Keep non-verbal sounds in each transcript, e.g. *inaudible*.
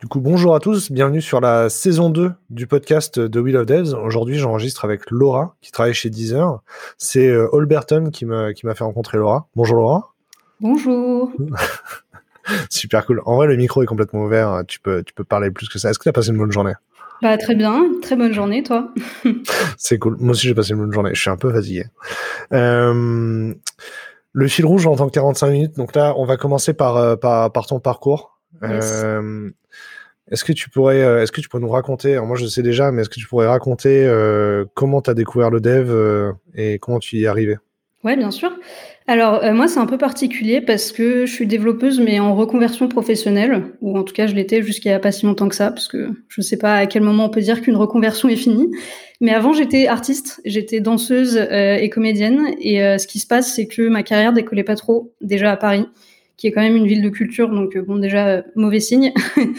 Du coup, bonjour à tous, bienvenue sur la saison 2 du podcast de Wheel of Devs. Aujourd'hui, j'enregistre avec Laura, qui travaille chez Deezer. C'est euh, Holberton qui m'a fait rencontrer Laura. Bonjour Laura. Bonjour. *laughs* Super cool. En vrai, le micro est complètement ouvert. Tu peux, tu peux parler plus que ça. Est-ce que tu as passé une bonne journée? Bah très bien, très bonne journée, toi. *laughs* C'est cool. Moi aussi, j'ai passé une bonne journée. Je suis un peu fatigué. Euh, le fil rouge en tant que 45 minutes. Donc là, on va commencer par, euh, par, par ton parcours. Euh, est-ce que tu pourrais, euh, est-ce que tu pourrais nous raconter, alors moi je sais déjà, mais est-ce que tu pourrais raconter euh, comment tu as découvert le dev euh, et comment tu y es arrivé? Ouais, bien sûr. Alors moi c'est un peu particulier parce que je suis développeuse mais en reconversion professionnelle ou en tout cas je l'étais jusqu'à pas si longtemps que ça parce que je sais pas à quel moment on peut dire qu'une reconversion est finie. Mais avant j'étais artiste, j'étais danseuse et comédienne et ce qui se passe c'est que ma carrière décollait pas trop déjà à Paris qui est quand même une ville de culture donc bon déjà mauvais signe. *laughs*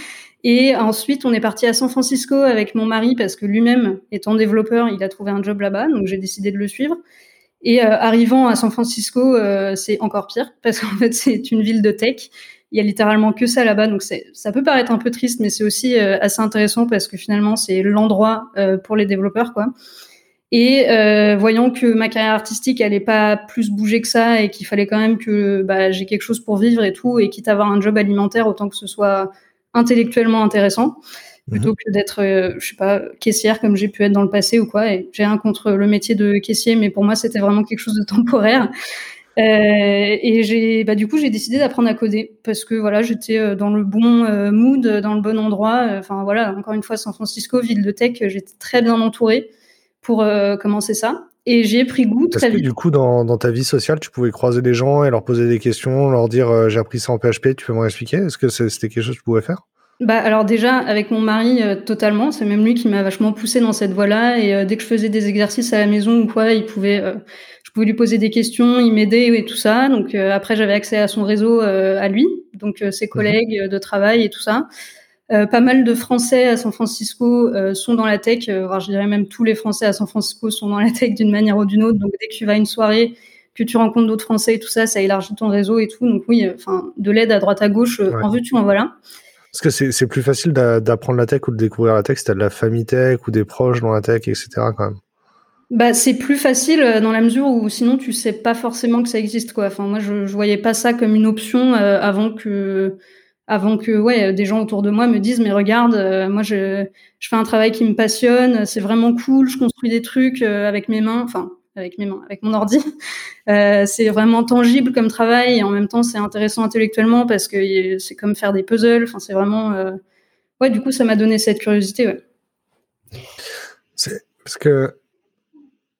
Et ensuite, on est parti à San Francisco avec mon mari parce que lui-même, étant développeur, il a trouvé un job là-bas, donc j'ai décidé de le suivre. Et euh, arrivant à San Francisco, euh, c'est encore pire *laughs* parce qu'en fait, c'est une ville de tech. Il y a littéralement que ça là-bas, donc ça peut paraître un peu triste, mais c'est aussi euh, assez intéressant parce que finalement, c'est l'endroit pour les développeurs, quoi. Et voyant que ma carrière artistique, elle pas plus bouger que ça et qu'il fallait quand même que bah, j'ai quelque chose pour vivre et tout, et quitte à avoir un job alimentaire, autant que ce soit intellectuellement intéressant plutôt mhm. que d'être, euh, je sais pas, caissière comme j'ai pu être dans le passé ou quoi. Et j'ai rien contre le métier de caissier, mais pour moi c'était vraiment quelque chose de temporaire. Euh, et j'ai, bah du coup j'ai décidé d'apprendre à coder parce que voilà j'étais euh, dans le bon euh, mood, dans le bon endroit. Enfin voilà, encore une fois San Francisco, ville de tech, j'étais très bien entourée pour commencer ça. Et j'ai pris goût très que du coup, dans, dans, ta vie sociale, tu pouvais croiser des gens et leur poser des questions, leur dire j'ai appris ça en PHP, tu peux m'en expliquer Est-ce que c'était quelque chose que tu pouvais faire? Bah alors déjà avec mon mari euh, totalement, c'est même lui qui m'a vachement poussé dans cette voie-là et euh, dès que je faisais des exercices à la maison ou quoi, il pouvait euh, je pouvais lui poser des questions, il m'aidait et tout ça. Donc après j'avais accès à son réseau à lui, donc ses mhm. collègues de travail et tout ça. Pas mal de Français à San Francisco sont dans la tech, je dirais même tous les Français à San Francisco sont dans la tech d'une manière ou d'une autre. Donc dès que tu vas à une soirée, que tu rencontres d'autres Français et tout ça, ça élargit ton réseau et tout. Donc oui, enfin de l'aide à droite à gauche, en veux-tu, en voilà. Parce que c'est plus facile d'apprendre la tech ou de découvrir la tech si t'as de la famille tech ou des proches dans la tech, etc. quand même. Bah, c'est plus facile euh, dans la mesure où sinon tu sais pas forcément que ça existe quoi. Enfin moi je, je voyais pas ça comme une option euh, avant que avant que ouais des gens autour de moi me disent mais regarde euh, moi je je fais un travail qui me passionne, c'est vraiment cool, je construis des trucs avec mes mains. Enfin avec mes mains, avec mon ordi. *laughs* Euh, c'est vraiment tangible comme travail et en même temps c'est intéressant intellectuellement parce que c'est comme faire des puzzles. Enfin, c'est vraiment, euh... ouais. Du coup, ça m'a donné cette curiosité. Ouais. C'est parce que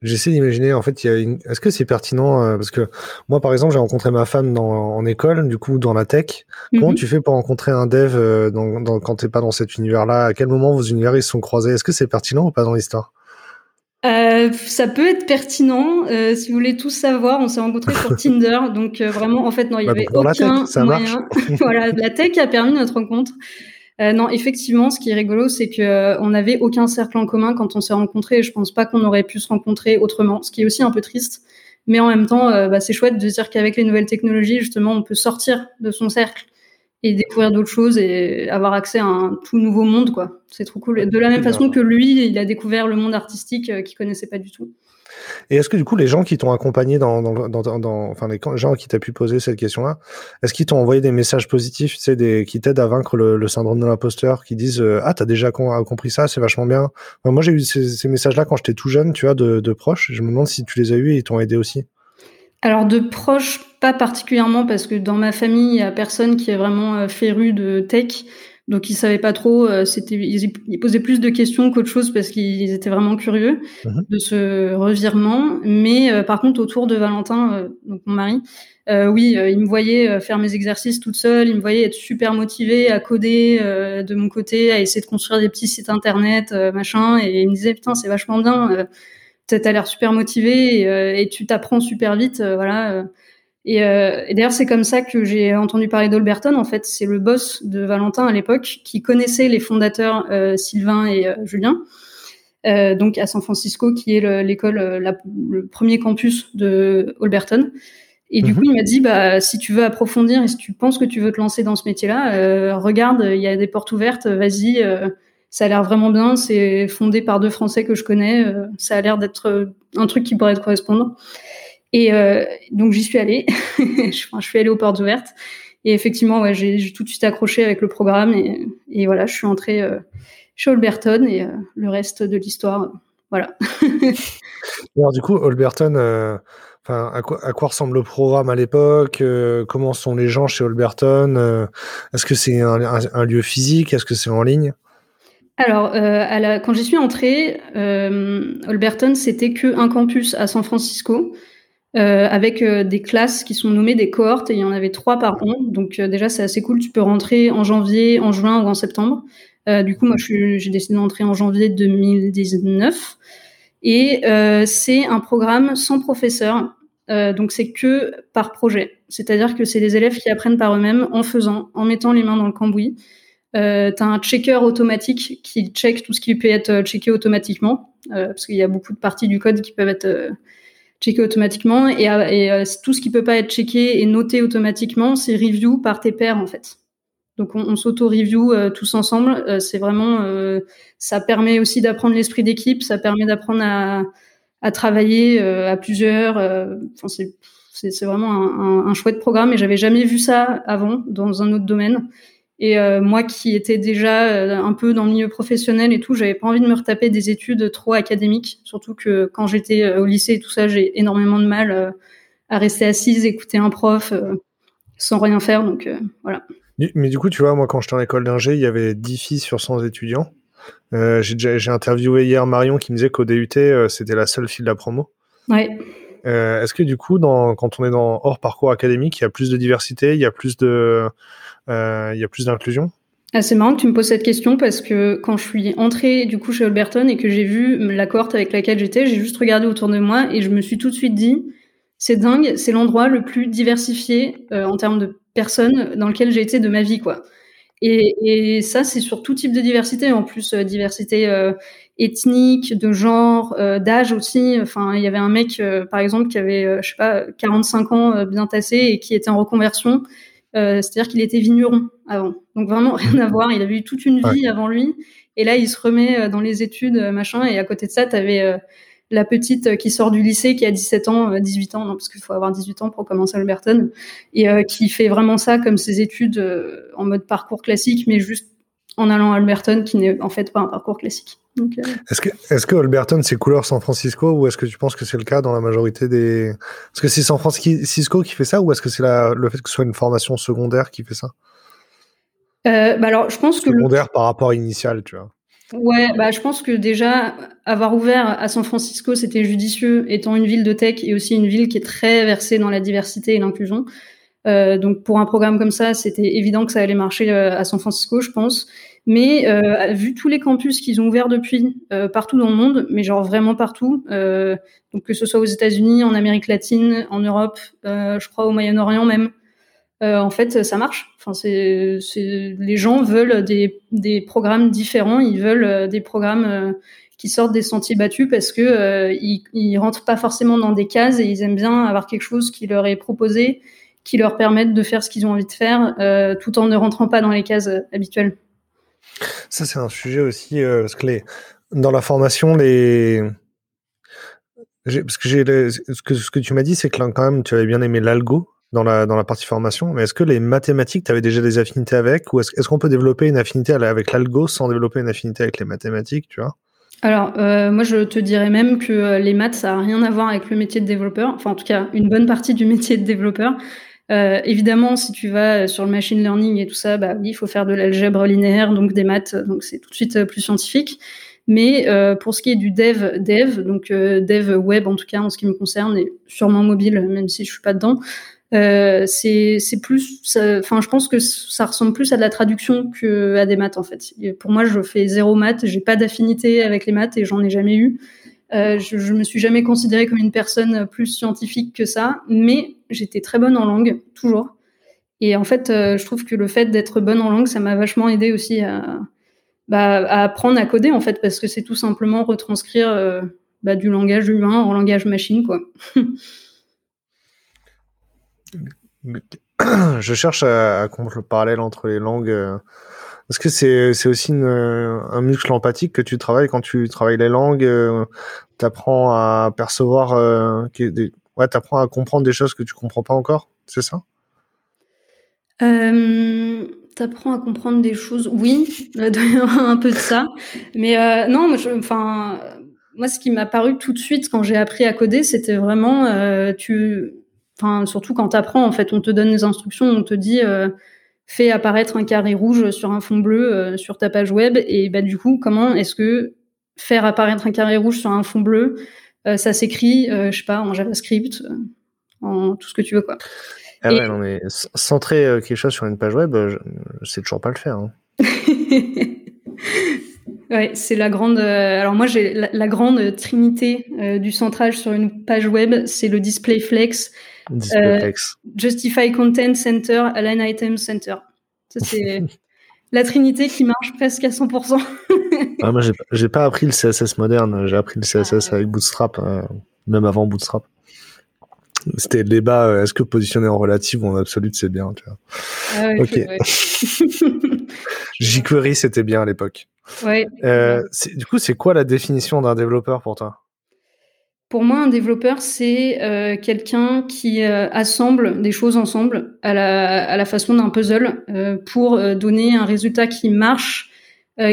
j'essaie d'imaginer. En fait, il y a une... Est-ce que c'est pertinent euh, Parce que moi, par exemple, j'ai rencontré ma femme dans, en école, du coup, dans la tech. Comment mm-hmm. tu fais pour rencontrer un dev euh, dans, dans, quand t'es pas dans cet univers-là? À quel moment vos univers ils se sont croisés? Est-ce que c'est pertinent ou pas dans l'histoire? Euh, ça peut être pertinent. Euh, si vous voulez tout savoir, on s'est rencontrés sur *laughs* Tinder, donc euh, vraiment, en fait, non, il y bah, avait aucun moyen. *laughs* voilà, la tech a permis notre rencontre. Euh, non, effectivement, ce qui est rigolo, c'est que on n'avait aucun cercle en commun quand on s'est rencontrés. Et je pense pas qu'on aurait pu se rencontrer autrement, ce qui est aussi un peu triste. Mais en même temps, bah, c'est chouette de dire qu'avec les nouvelles technologies, justement, on peut sortir de son cercle et découvrir d'autres choses et avoir accès à un tout nouveau monde, quoi. C'est trop cool. De la même façon que lui, il a découvert le monde artistique euh, qu'il connaissait pas du tout. Et est-ce que du coup, les gens qui t'ont accompagné dans, dans, enfin les gens qui t'ont pu poser cette question-là, est-ce qu'ils t'ont envoyé des messages positifs, tu sais, qui t'aident à vaincre le, syndrome de l'imposteur, qui disent euh, ah t'as déjà compris ça, c'est vachement bien. moi j'ai eu ces, messages-là quand j'étais tout jeune, tu vois, de, proches. Je me demande si tu les as eu et ils t'ont aidé aussi. Alors de proches, pas particulièrement parce que dans ma famille, il y a personne qui est vraiment euh, féru de tech. Donc ils savaient pas trop, euh, c'était ils, posaient plus de questions qu'autre chose parce qu'ils étaient vraiment curieux mhm. de ce revirement. Mais euh, par contre autour de Valentin, donc mon mari, oui, il me voyait faire mes exercices toute seule, il me voyait être super motivé à coder de mon côté, à essayer de construire des petits sites internet, machin, et il me disait putain c'est vachement bien t'as l'air super motivé et, euh, et tu t'apprends super vite, euh, Euh. Et, d'ailleurs, c'est comme ça que j'ai entendu parler d'Alberton. En fait, c'est le boss de Valentin à l'époque qui connaissait les fondateurs Sylvain et Julien. Euh, donc à San Francisco, qui est l'école, le premier campus de Alberton. Et du mhm. coup, il m'a dit, bah, si tu veux approfondir et si tu penses que tu veux te lancer dans ce métier-là, euh, regarde, il y a des portes ouvertes, vas-y, euh, ça a l'air vraiment bien, c'est fondé par deux Français que je connais, euh, ça a l'air d'être un truc qui pourrait te correspondre. Et donc, j'y suis allée, *laughs* je, je, suis allée aux portes ouvertes. Et effectivement, ouais, j'ai tout de suite accroché avec le programme et, et voilà, je suis entrée chez Holberton et le reste de l'histoire, voilà. *laughs* Alors, du coup, Holberton, Enfin, à quoi, à quoi, ressemble le programme à l'époque euh, Comment sont les gens chez Holberton euh, Est-ce que c'est un, un, lieu physique Est-ce que c'est en ligne? Alors, euh, à la, quand j'y suis entrée, Holberton, c'était que un campus à San Francisco. Avec des classes qui sont nommées des cohortes et il y en avait trois par an. Donc déjà c'est assez cool. Tu peux rentrer en janvier, en juin ou en septembre. du coup moi j'ai décidé d'entrer en janvier 2019. Et euh, c'est un programme sans professeur, euh, donc c'est que par projet. C'est-à-dire que c'est les élèves qui apprennent par eux-mêmes en faisant, en mettant les mains dans le cambouis. Euh, tu as un checker automatique qui check tout ce qui peut être checké automatiquement, euh, parce qu'il y a beaucoup de parties du code qui peuvent être euh, checkées automatiquement, et, et tout ce qui peut pas être checké et noté automatiquement, c'est review par tes pairs en fait. Donc on, s'auto-review euh, tous ensemble. Euh, c'est vraiment, euh, ça permet aussi d'apprendre l'esprit d'équipe, ça permet d'apprendre à, à, travailler à plusieurs. C'est vraiment un, un, chouette programme et j'avais jamais vu ça avant dans un autre domaine. Et moi qui étais déjà un peu dans le milieu professionnel et tout, j'avais pas envie de me retaper des études trop académiques, surtout que quand j'étais au lycée et tout ça, j'ai énormément de mal à rester assise, écouter un prof sans rien faire. Donc voilà. Mais du coup, tu vois, moi, quand j'étais en école d'ingé, il y avait 10 filles sur 100 étudiants. Euh, j'ai interviewé hier Marion qui me disait qu'au DUT, euh, c'était la seule fille de la promo. Ouais. Euh, Est-ce que du coup, dans, quand on est dans hors parcours académique, il y a plus de diversité, il y a plus de, euh, il y a plus d'inclusion ah, C'est marrant que tu me poses cette question parce que quand je suis entrée du coup chez Alberton et que j'ai vu la cohorte avec laquelle j'étais, j'ai juste regardé autour de moi et je me suis tout de suite dit, c'est dingue, c'est l'endroit le plus diversifié euh, en termes de personne dans lequel j'ai été de ma vie, quoi. Et, ça, c'est sur tout type de diversité, en plus euh, diversité euh, ethnique, de genre, euh, d'âge aussi. Enfin, il y avait un mec, euh, par exemple, qui avait, je sais pas, 45 ans bien tassé et qui était en reconversion. C'est-à-dire qu'il était vigneron avant. Donc vraiment *laughs* rien à voir. Il avait eu toute une vie avant lui. Et là, il se remet dans les études, machin. Et à côté de ça, tu avais la petite euh, qui sort du lycée, qui a 17 ans, 18 euh, ans, non, parce qu'il faut avoir 18 ans pour commencer à Alberton, et euh, qui fait vraiment ça comme ses études en mode parcours classique, mais juste en allant à Alberton, qui n'est en fait pas un parcours classique. Est-ce que, est-ce que Alberton c'est couleur San Francisco ou est-ce que tu penses que c'est le cas dans la majorité des Est-ce que c'est San Francisco qui fait ça ou est-ce que c'est le fait que ce soit une formation secondaire qui fait ça? Bah alors je pense que secondaire par rapport initial, tu vois. Ouais, bah, je pense que déjà, avoir ouvert à San Francisco, c'était judicieux, étant une ville de tech et aussi une ville qui est très versée dans la diversité et l'inclusion. Euh, donc, pour un programme comme ça, c'était évident que ça allait marcher euh, à San Francisco, je pense. Mais euh, vu tous les campus qu'ils ont ouverts depuis, partout dans le monde, mais genre vraiment partout, donc que ce soit aux États-Unis, en Amérique latine, en Europe, je crois au Moyen-Orient même, en fait, ça marche. Enfin, les gens veulent des, programmes différents. Ils veulent des programmes qui sortent des sentiers battus parce que ils, ils rentrent pas forcément dans des cases et ils aiment bien avoir quelque chose qui leur est proposé, qui leur permette de faire ce qu'ils ont envie de faire, tout en ne rentrant pas dans les cases habituelles. Ça, c'est un sujet aussi parce que les, dans la formation, les parce que j'ai ce que ce que tu m'as dit, c'est que là, quand même, tu avais bien aimé l'algo dans la, dans la partie formation. Mais est-ce que les mathématiques, tu avais déjà des affinités avec Ou est-ce qu'on peut développer une affinité avec l'algo sans développer une affinité avec les mathématiques, tu vois? Alors, euh, moi, je te dirais même que euh, les maths, ça n'a rien à voir avec le métier de développeur. Enfin, en tout cas, une bonne partie du *laughs* métier de développeur. Euh, évidemment, si tu vas sur le machine learning et tout ça, bah oui, il faut faire de l'algèbre linéaire, donc des maths, donc c'est tout de suite plus scientifique. Mais euh, pour ce qui est du dev, dev, donc euh, dev web en tout cas en ce qui me concerne, et sûrement mobile, même si je suis pas dedans, euh, c'est plus, enfin, je pense que ça ressemble plus à de la traduction que à des maths en fait. pour moi, je fais zéro maths, j'ai pas d'affinité avec les maths et j'en ai jamais eu. Euh, je, je me suis jamais considérée comme une personne plus scientifique que ça, mais j'étais très bonne en langue, toujours. Et en fait, euh, je trouve que le fait d'être bonne en langue, ça m'a vachement aidé aussi à, bah, apprendre à coder en fait, parce que c'est tout simplement retranscrire euh, bah, du langage humain en langage machine, quoi. *coughs* Je cherche à, à le parallèle entre les langues. Est-ce que c'est aussi une, un muscle empathique que tu travailles. Quand tu travailles les langues Tu apprends à percevoir, euh, ouais, apprends à comprendre des choses que tu comprends pas encore, c'est ça? Euh, T'apprends à comprendre des choses, oui, un peu de ça. Mais euh, non, moi, enfin, moi, ce qui m'a paru tout de suite quand j'ai appris à coder, c'était vraiment, euh, enfin, surtout quand t'apprends, en fait, on te donne des instructions, on te dit, euh, fais apparaître un carré rouge sur un fond bleu euh, sur ta page web, et bah du coup, comment est-ce que faire apparaître un carré rouge sur un fond bleu, euh, ça s'écrit, je sais pas, en JavaScript, en tout ce que tu veux, quoi. Ah ouais, non, mais centrer euh, quelque chose sur une page web, euh, je sais toujours pas le faire. Hein. *laughs* ouais, c'est la grande. Euh, alors moi, j'ai la, grande trinité du centrage sur une page web, c'est le display flex, display flex. Justify Content Center, Align Item Center. Ça *laughs* c'est la trinité qui marche presque à 100%. ah, moi, j'ai pas appris le CSS moderne. J'ai appris le CSS ah, avec Bootstrap, même avant Bootstrap. C'était le débat, euh, est-ce que positionner en relative ou en absolute, c'est bien tu vois. Ah ok. *laughs* jQuery, c'était bien à l'époque. Ouais. Euh, du coup, c'est quoi la définition d'un développeur pour toi? Pour moi, un développeur, c'est euh, quelqu'un qui assemble des choses ensemble à la, à la façon d'un puzzle pour donner un résultat qui marche,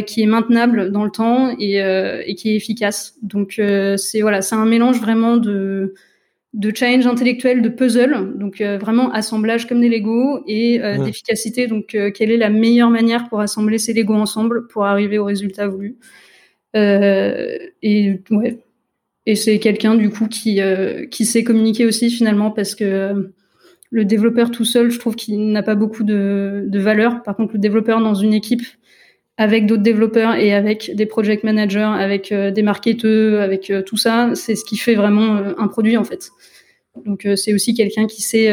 qui est maintenable dans le temps et, et qui est efficace. Donc, c'est voilà, c'est un mélange vraiment de de challenge intellectuel, de puzzle, donc euh, vraiment assemblage comme des Lego et euh, d'efficacité. Donc, euh, quelle est la meilleure manière pour assembler ces Lego ensemble pour arriver au résultat voulu? Et ouais, et c'est quelqu'un du coup qui qui sait communiquer aussi finalement parce que le développeur tout seul, je trouve qu'il n'a pas beaucoup de, de valeur. Par contre, le développeur dans une équipe avec d'autres développeurs et avec des project managers, avec euh, des marketeurs, avec euh, tout ça, c'est ce qui fait vraiment euh, un produit en fait. Donc c'est aussi quelqu'un qui sait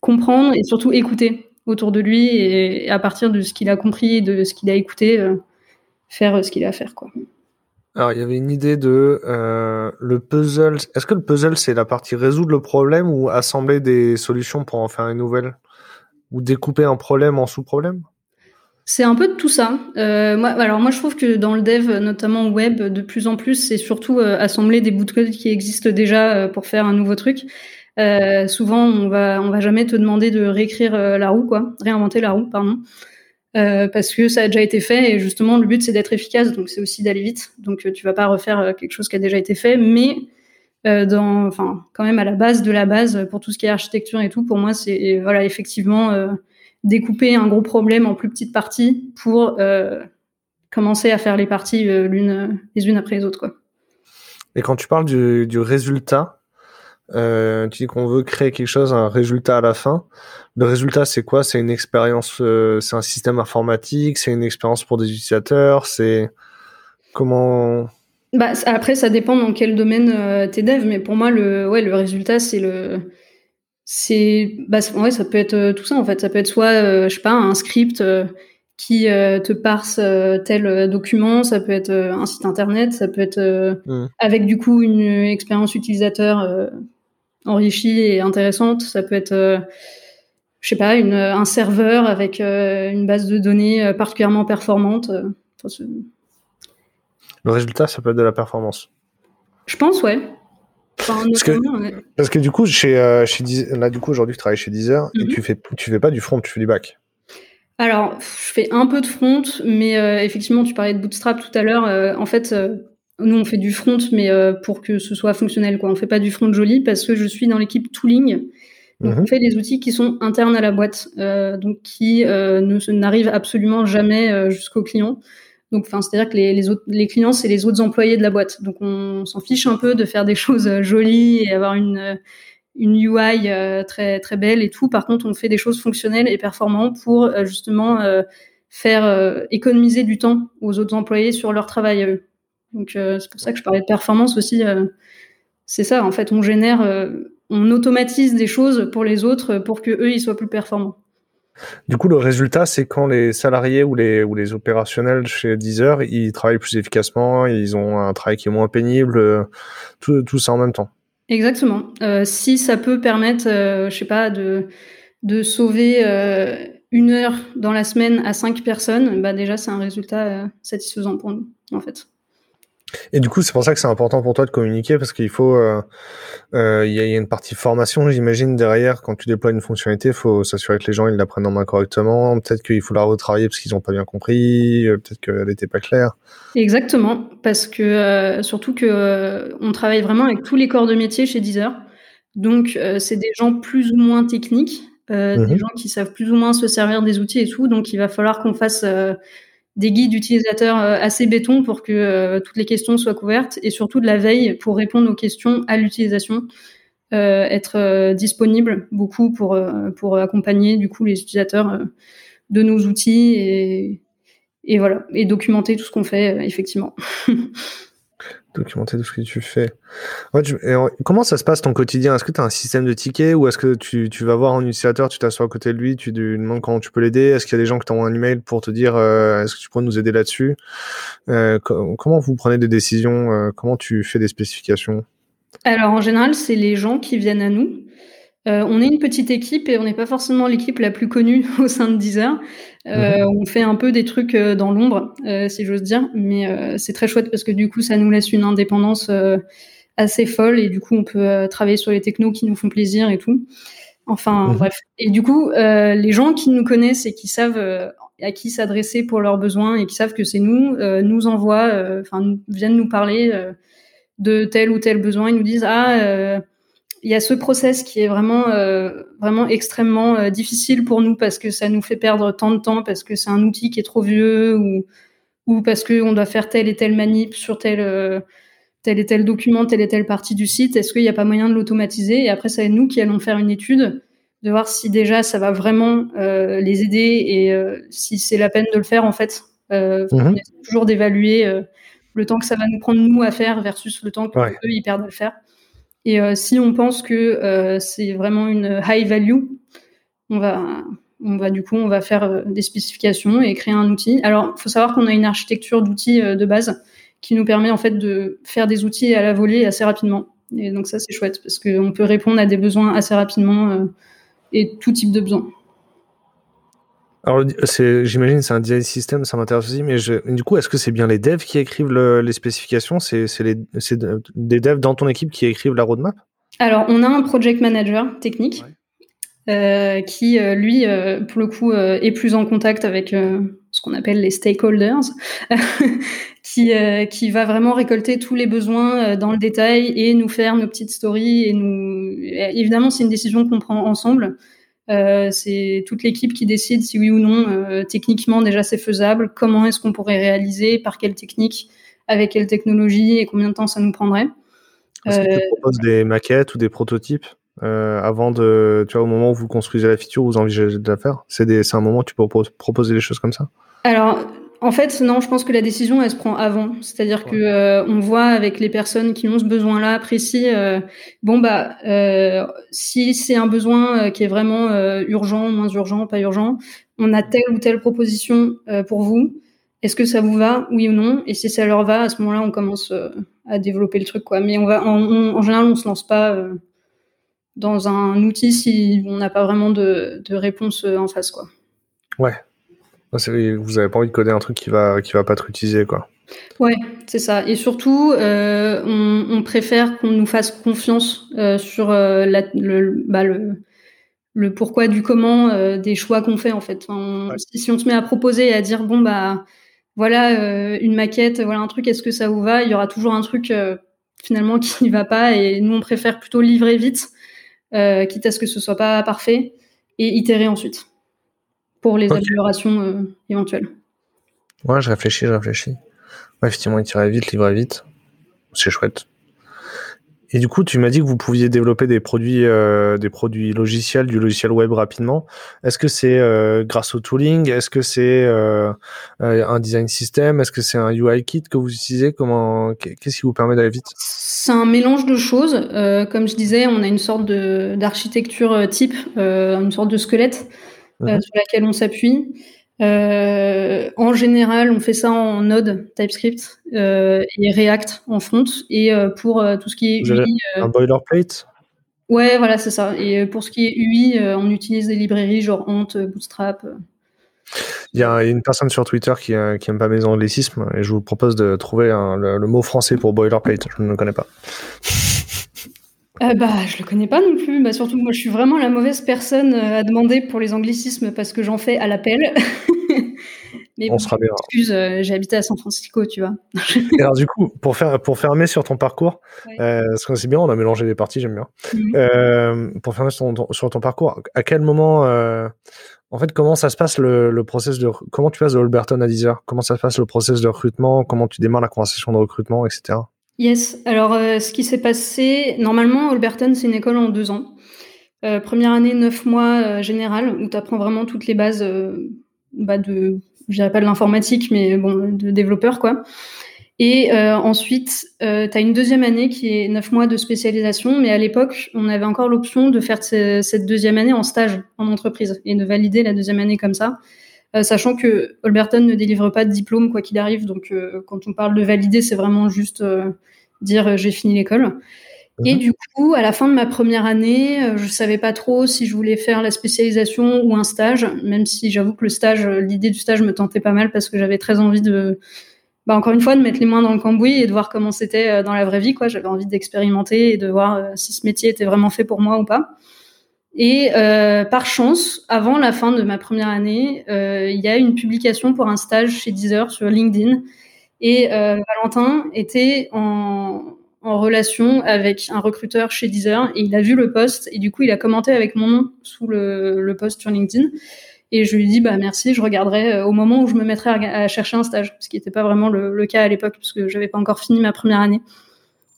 comprendre et surtout écouter autour de lui et, à partir de ce qu'il a compris et de ce qu'il a écouté, faire ce qu'il a à faire. Alors, il y avait une idée de le puzzle. Est-ce que le puzzle, c'est la partie résoudre le problème ou assembler des solutions pour en faire une nouvelle? Ou découper un problème en sous-problèmes? C'est un peu de tout ça. Euh, moi, alors moi, je trouve que dans le dev, notamment web, de plus en plus, c'est surtout euh, assembler des bouts de code qui existent déjà euh, pour faire un nouveau truc. Souvent, on va, on va jamais te demander de réécrire la roue, quoi, réinventer la roue, pardon, parce que ça a déjà été fait et justement, le but c'est d'être efficace, donc c'est aussi d'aller vite. Donc, tu vas pas refaire quelque chose qui a déjà été fait, mais dans, enfin, quand même à la base de la base pour tout ce qui est architecture et tout, pour moi, c'est voilà effectivement découper un gros problème en plus petites parties pour euh, commencer à faire les parties euh, l'une les unes après les autres quoi. Et quand tu parles du, du résultat, euh, tu dis qu'on veut créer quelque chose, un résultat à la fin. Le résultat, c'est quoi? C'est une expérience, c'est un système informatique, c'est une expérience pour des utilisateurs, c'est comment bah, après, ça dépend dans quel domaine t'es dev, mais pour moi, le, ouais, le résultat, c'est le, c'est bah ouais, ça peut être euh, tout ça en fait. Ça peut être soit euh, je sais pas un script euh, qui te parse tel document. Ça peut être un site internet. Ça peut être mmh. avec du coup une expérience utilisateur enrichie et intéressante. Ça peut être je sais pas une, un serveur avec une base de données particulièrement performante le résultat ça peut être de la performance. Je pense ouais parce, que, parce que du coup, chez, euh, là, du coup, aujourd'hui, tu travailles chez Deezer et mhm. tu fais, tu fais pas du front, tu fais du back. Alors, je fais un peu de front, mais euh, effectivement, tu parlais de Bootstrap tout à l'heure. Euh, en fait, nous, on fait du front, mais pour que ce soit fonctionnel. Quoi. On fait pas du front joli parce que je suis dans l'équipe tooling. Donc, on mhm. fait des outils qui sont internes à la boîte, donc qui n'arrivent absolument jamais jusqu'au client. Donc, enfin, c'est-à-dire que les, autres, les clients, c'est les autres employés de la boîte. Donc, on s'en fiche un peu de faire des *laughs* choses euh, jolies et avoir une, euh, UI euh, très très belle et tout. Par contre, on fait des choses fonctionnelles et performantes pour justement faire économiser du temps aux autres employés sur leur travail à eux. Donc, c'est pour ça que je parlais de performance aussi. c'est ça, en fait, on génère, on automatise des choses pour les autres pour que eux ils soient plus performants. Du coup, le résultat, c'est quand les salariés ou les, ou les opérationnels chez Deezer, ils travaillent plus efficacement, ils ont un travail qui est moins pénible, tout, tout ça en même temps. Exactement. si ça peut permettre, je sais pas, de, de sauver une heure dans la semaine à cinq personnes, bah déjà c'est un résultat satisfaisant pour nous, en fait. Et du coup, c'est pour ça que c'est important pour toi de communiquer parce qu'il faut, euh, euh, il y, a une partie formation, j'imagine derrière. Quand tu déploies une fonctionnalité, il faut s'assurer que les gens ils la prennent en main correctement. Peut-être qu'il faut la retravailler parce qu'ils n'ont pas bien compris, euh, peut-être qu'elle n'était pas claire. Exactement, parce que surtout que on travaille vraiment avec tous les corps de métier chez Deezer, donc c'est des gens plus ou moins techniques, des mmh gens qui savent plus ou moins se servir des outils et tout, donc il va falloir qu'on fasse des guides utilisateurs euh, assez béton pour que euh, toutes les questions soient couvertes et surtout de la veille pour répondre aux questions à l'utilisation. Euh, être disponible beaucoup pour, pour accompagner du coup les utilisateurs de nos outils et, voilà et documenter tout ce qu'on fait effectivement. *laughs* documenter tout ce que tu fais. comment ça se passe ton quotidien? Est-ce que tu as un système de tickets ou est-ce que tu, tu, vas voir un utilisateur, tu t'assois à côté de lui, tu lui demandes comment tu peux l'aider? Est-ce qu'il y a des gens qui t'envoient un email pour te dire euh, est-ce que tu pourrais nous aider là-dessus? Euh, Comment vous prenez des décisions euh, Comment tu fais des spécifications? Alors en général, c'est les gens qui viennent à nous. Euh, on est une petite équipe et on n'est pas forcément l'équipe la plus connue *laughs* au sein de Deezer. Euh, mhm. On fait un peu des trucs euh, dans l'ombre, si j'ose dire, mais c'est très chouette parce que du coup, ça nous laisse une indépendance assez folle et du coup, on peut travailler sur les technos qui nous font plaisir et tout. Enfin, mhm. bref. Et du coup, les gens qui nous connaissent et qui savent à qui s'adresser pour leurs besoins et qui savent que c'est nous, nous envoient, enfin, viennent nous parler de tel ou tel besoin. Ils nous disent ah il y a ce process qui est vraiment euh, vraiment extrêmement euh, difficile pour nous parce que ça nous fait perdre tant de temps parce que c'est un outil qui est trop vieux ou ou parce que on doit faire telle et telle manip sur tel euh, tel et tel document, telle et telle partie du site. Est-ce qu'il n'y a pas moyen de l'automatiser? Et après, c'est nous qui allons faire une étude de voir si déjà ça va vraiment les aider et si c'est la peine de le faire en fait. Euh, mhm. toujours d'évaluer le temps que ça va nous prendre nous à faire versus le temps qu'eux ils perdent à le faire. Et euh, si on pense que euh, c'est vraiment une high value, on va, on va du coup, on va faire euh, des spécifications et créer un outil. Alors, il faut savoir qu'on a une architecture d'outils de base qui nous permet en fait de faire des outils à la volée assez rapidement. Et donc ça, c'est chouette parce qu'on peut répondre à des besoins assez rapidement et tout type de besoins. Alors, j'imagine c'est un design system, ça m'intéresse aussi, mais du coup, est-ce que c'est bien les devs qui écrivent les spécifications? C'est des devs dans ton équipe qui écrivent la roadmap? Alors, on a un project manager technique euh, qui, euh, lui, euh, pour le coup, est plus en contact avec ce qu'on appelle les stakeholders, *laughs* qui, qui va vraiment récolter tous les besoins dans le détail et nous faire nos petites stories. Et nous... évidemment, c'est une décision qu'on prend ensemble. Euh, c'est toute l'équipe qui décide si oui ou non euh, techniquement déjà c'est faisable, comment est-ce qu'on pourrait réaliser, par quelle technique, avec quelle technologie et combien de temps ça nous prendrait. Est-ce que tu euh, proposes des maquettes ou des prototypes avant de, tu vois, au moment où vous construisez la feature, vous envisagez de la faire? C'est un moment où tu peux proposer des choses comme ça? Alors, en fait, non, je pense que la décision, elle se prend avant. C'est-à-dire que euh, on voit avec les personnes qui ont ce besoin-là précis, euh, bon bah, euh, si c'est un besoin qui est vraiment urgent, moins urgent, pas urgent, on a telle ou telle proposition pour vous. Est-ce que ça vous va, oui ou non? Et si ça leur va, à ce moment-là, on commence à développer le truc, quoi. Mais on va, en, en général, on se lance pas dans un outil si on n'a pas vraiment de, de réponse en face, quoi. Ouais, vous avez pas envie de coder un truc qui va qui va pas être utilisé quoi. Ouais, c'est ça. Et surtout, euh, on, préfère qu'on nous fasse confiance euh, sur euh, bah, le, le, pourquoi du comment des choix qu'on fait en fait. si, on se met à proposer et à dire bon bah voilà une maquette, voilà un truc, est-ce que ça vous va? Il y aura toujours un truc finalement *laughs* qui ne va pas et nous on préfère plutôt livrer vite, quitte à ce que ce soit pas parfait et itérer ensuite pour les améliorations euh, éventuelles. Ouais, je réfléchis, je réfléchis. Ouais, effectivement, il tirait vite, livrait vite. C'est chouette. Et du coup, tu m'as dit que vous pouviez développer des produits, euh, des produits logiciels, du logiciel web rapidement. Est-ce que c'est euh, grâce au tooling? Est-ce que c'est un design system Est-ce que c'est un UI kit que vous utilisez? Comment Qu'est-ce qui vous permet d'aller vite? C'est un mélange de choses. comme je disais, on a une sorte d'architecture type, une sorte de squelette. Euh, mhm. sur laquelle on s'appuie. en général, on fait ça en Node, TypeScript et React en front. Et pour tout ce qui est UI, un boilerplate? Ouais, voilà, c'est ça. Et pour ce qui est UI, on utilise des librairies genre Ant, Bootstrap. Il y a une personne sur Twitter qui, n'aime aime pas mes anglicismes et je vous propose de trouver le, mot français pour boilerplate. Je ne le connais pas. Euh, bah, je le connais pas non plus. Bah, surtout, moi, je suis vraiment la mauvaise personne euh, à demander pour les anglicismes parce que j'en fais à l'appel. *laughs* Mais On sera bien. Excuse, euh, j'ai habité à San Francisco, tu vois. *laughs* alors, du coup, pour, faire, pour fermer sur ton parcours, parce que c'est bien, on a mélangé les parties, j'aime bien. Mhm. pour fermer sur ton, sur ton, parcours, à quel moment, en fait, comment ça se passe le, le process de, comment tu passes de Holberton à Deezer? Comment ça se passe le process de recrutement? Comment tu démarres la conversation de recrutement, etc. Yes. Alors, euh, ce qui s'est passé, normalement, Alberton, c'est une école en deux ans. Euh, première année, neuf mois euh, général, où tu apprends vraiment toutes les bases bah de, je dirais pas de l'informatique, mais bon, de développeur, quoi. Et ensuite, tu as une deuxième année qui est neuf mois de spécialisation, mais à l'époque, on avait encore l'option de faire cette deuxième année en stage en entreprise et de valider la deuxième année comme ça. Sachant que Alberton ne délivre pas de diplôme quoi qu'il arrive, donc quand on parle de valider, c'est vraiment juste dire euh, j'ai fini l'école. Et mhm. du coup, à la fin de ma première année, euh, je savais pas trop si je voulais faire la spécialisation ou un stage, même si j'avoue que le stage, euh, l'idée du stage me tentait pas mal parce que j'avais très envie de, bah encore une fois, de mettre les mains dans le cambouis et de voir comment c'était dans la vraie vie, quoi. J'avais envie d'expérimenter et de voir si ce métier était vraiment fait pour moi ou pas. Et euh, par chance, avant la fin de ma première année, il y a une publication pour un stage chez Deezer sur LinkedIn et euh, Valentin était en, relation avec un recruteur chez Deezer et il a vu le post et du coup il a commenté avec mon nom sous le, le post sur LinkedIn. Et je lui dis bah merci, je regarderai euh, au moment où je me mettrai à, chercher un stage, ce qui n'était pas vraiment le, le, cas à l'époque parce que j'avais pas encore fini ma première année.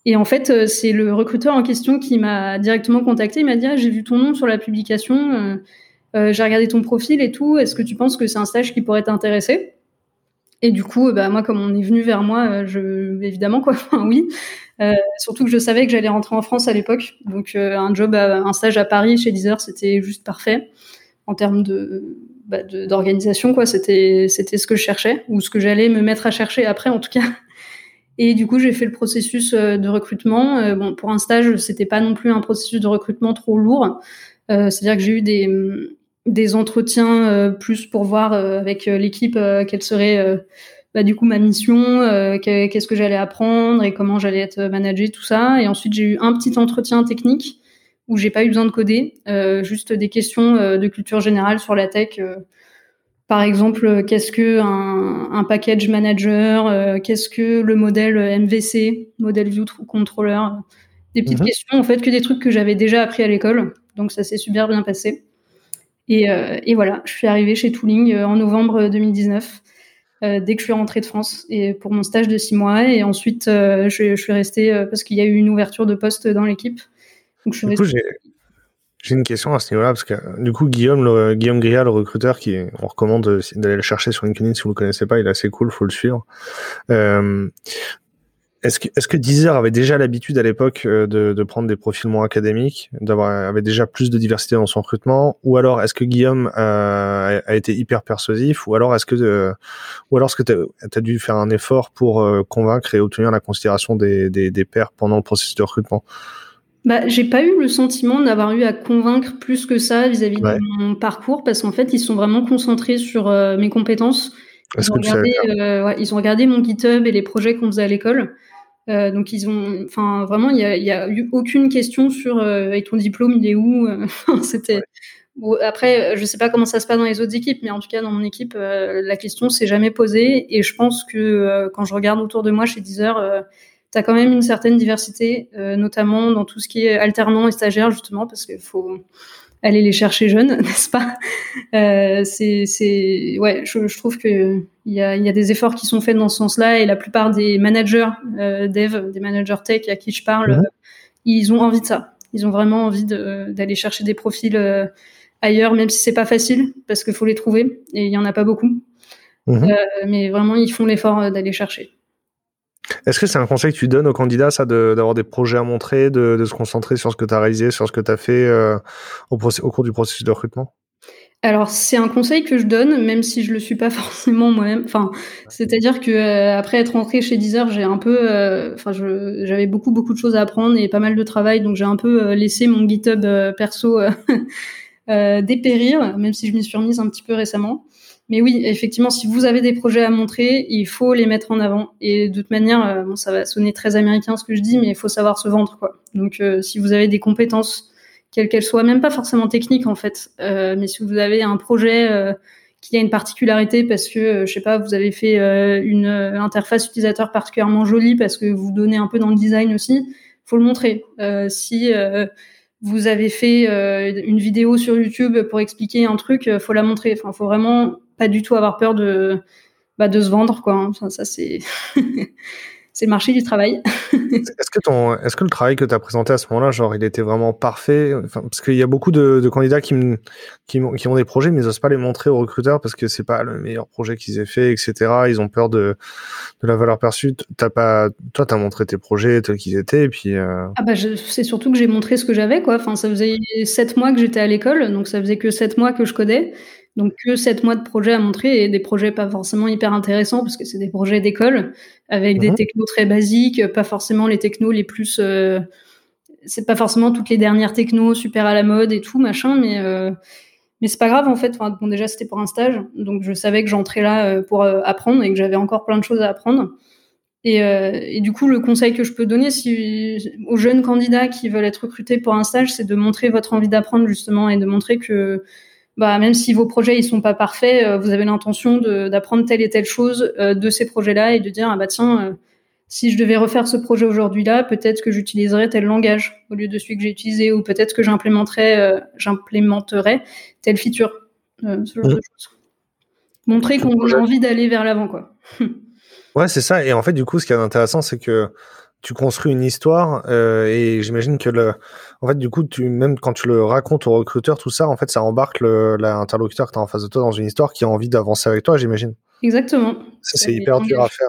Et en fait, euh, c'est le recruteur en question qui m'a directement contacté. Il m'a dit ah, j'ai vu ton nom sur la publication, euh, euh, j'ai regardé ton profil et tout. Est-ce que tu penses que c'est un stage qui pourrait t'intéresser? Et du coup, bah, moi, comme on est venu vers moi, je, évidemment, quoi, *laughs* oui. Euh, surtout que je savais que j'allais rentrer en France à l'époque. Donc, un job, un stage à Paris chez Deezer, c'était juste parfait en termes de, bah, d'organisation, quoi. C'était, c'était ce que je cherchais ou ce que j'allais me mettre à chercher après, en tout cas. Et du coup, j'ai fait le processus de recrutement. bon, pour un stage, c'était pas non plus un processus de recrutement trop lourd. c'est-à-dire que j'ai eu des, des entretiens euh, plus pour voir euh, avec euh, l'équipe quelle serait bah, du coup ma mission, qu'est-ce que j'allais apprendre et comment j'allais être managé, tout ça. Et ensuite j'ai eu un petit entretien technique où j'ai pas eu besoin de coder, juste des questions de culture générale sur la tech. Par exemple, qu'est-ce que un, un package manager, qu'est-ce que le modèle MVC, modèle view controller, des petites mhm. questions en fait que des trucs que j'avais déjà appris à l'école. Donc ça s'est super bien passé. Euh, et, voilà, je suis arrivée chez Tooling euh, en novembre 2019, euh, dès que je suis rentrée de France, et pour mon stage de six mois. Et ensuite, je, suis restée parce qu'il y a eu une ouverture de poste dans l'équipe. Donc, du coup, j'ai une question à ce niveau-là, parce que du coup, Guillaume, le, Guillaume Gria, le recruteur, qui on recommande d'aller le chercher sur LinkedIn si vous le connaissez pas, il est assez cool, faut le suivre. Euh, est-ce que, est-ce que Deezer avait déjà l'habitude à l'époque euh, de, de, prendre des profils moins académiques, d'avoir avait déjà plus de diversité dans son recrutement, ou alors est-ce que Guillaume euh, a, été hyper persuasif, ou alors est-ce que euh, ou alors est-ce que tu as, dû faire un effort pour convaincre et obtenir la considération des, des, des pairs pendant le processus de recrutement? Bah, j'ai pas eu le sentiment d'avoir eu à convaincre plus que ça vis-à-vis de mon parcours, parce qu'en fait, ils sont vraiment concentrés sur mes compétences. Ils ont, regardé, ouais, ils ont regardé mon GitHub et les projets qu'on faisait à l'école. Euh, donc ils ont, enfin vraiment, il y a, eu aucune question sur euh, avec ton diplôme, il est où euh, *laughs* C'était bon, après, je sais pas comment ça se passe dans les autres équipes, mais en tout cas dans mon équipe, la question s'est jamais posée. Et je pense que quand je regarde autour de moi chez Deezer, tu as quand même une certaine diversité, notamment dans tout ce qui est alternant et stagiaire justement, parce qu'il faut aller les chercher jeunes, *laughs* n'est-ce pas? Euh, C'est, ouais, je, je trouve que il y a, y a, des efforts qui sont faits dans ce sens-là et la plupart des managers euh, dev, des managers tech à qui je parle, mhm. ils ont envie de ça. Ils ont vraiment envie d'aller chercher des profils euh, ailleurs, même si c'est pas facile parce qu'il faut les trouver et il y en a pas beaucoup. Mhm. Euh, mais vraiment, ils font l'effort d'aller chercher. Est-ce que c'est un conseil que tu donnes aux candidats, ça, d'avoir des projets à montrer, de, de, se concentrer sur ce que tu as réalisé, sur ce que tu as fait euh, au, cours du processus de recrutement? Alors c'est un conseil que je donne, même si je le suis pas *laughs* forcément moi-même. Enfin, c'est-à-dire que euh, après être rentrée chez Deezer, j'ai un peu, euh, enfin, j'avais beaucoup beaucoup de choses à apprendre et pas mal de travail, donc j'ai un peu laissé mon GitHub perso *laughs* dépérir, même si je m'y suis remise un petit peu récemment. Mais oui, effectivement, si vous avez des projets à montrer, il faut les mettre en avant. Et de toute manière, bon, ça va sonner très américain ce que je dis, mais il faut savoir se vendre, quoi. Donc, si vous avez des compétences quelle qu'elle soit, même pas forcément technique en fait. Euh, mais si vous avez un projet euh, qui a une particularité parce que, euh, je sais pas, vous avez fait une interface utilisateur particulièrement jolie parce que vous donnez un peu dans le design aussi, faut le montrer. si vous avez fait une vidéo sur YouTube pour expliquer un truc, faut la montrer. Enfin, faut vraiment pas du tout avoir peur de bah, de se vendre quoi. Enfin, ça c'est *laughs* c'est le marché du travail. *laughs* est-ce que ton, est-ce que le travail que tu as présenté à ce moment-là, genre, il était vraiment parfait? Enfin, Parce qu'il y a beaucoup de, de candidats qui, qui, qui, ont des projets, mais ils n'osent pas les montrer aux recruteurs parce que c'est pas le meilleur projet qu'ils aient fait, etc. Ils ont peur de, de la valeur perçue. T'as pas, toi, tu as montré tes projets tels qu'ils étaient, et puis. Euh... Ah bah, c'est surtout que j'ai montré ce que j'avais, quoi. Enfin, ça faisait sept mois que j'étais à l'école, donc ça faisait que sept mois que je codais. Donc que sept mois de projets à montrer et des projets pas forcément hyper intéressants parce que c'est des projets d'école avec des mhm. technos très basiques, pas forcément les technos les plus euh, c'est pas forcément toutes les dernières technos super à la mode et tout machin mais euh, mais c'est pas grave en fait. Enfin, bon déjà c'était pour un stage donc je savais que j'entrais là euh, pour apprendre et que j'avais encore plein de choses à apprendre. Et, et, du coup, le conseil que je peux donner si, aux jeunes candidats qui veulent être recrutés pour un stage, c'est de montrer votre envie d'apprendre justement et de montrer que bah, même si vos projets ils sont pas parfaits, euh, vous avez l'intention d'apprendre telle et telle chose euh, de ces projets-là et de dire ah bah tiens, euh, si je devais refaire ce projet aujourd'hui là, peut-être que j'utiliserais tel langage au lieu de celui que j'ai utilisé ou peut-être que j'implémenterais j'implémenterais telle feature, ce genre de choses. Montrer qu'on a envie d'aller vers l'avant quoi. *laughs* ouais c'est ça et en fait du coup ce qui est intéressant c'est que tu construis une histoire euh, et j'imagine que le, en fait, du coup, tu même quand tu le racontes au recruteur, tout ça, en fait, ça embarque l'interlocuteur que tu as en face de toi dans une histoire qui a envie d'avancer avec toi, j'imagine. Exactement. Ça, c'est hyper dur à faire.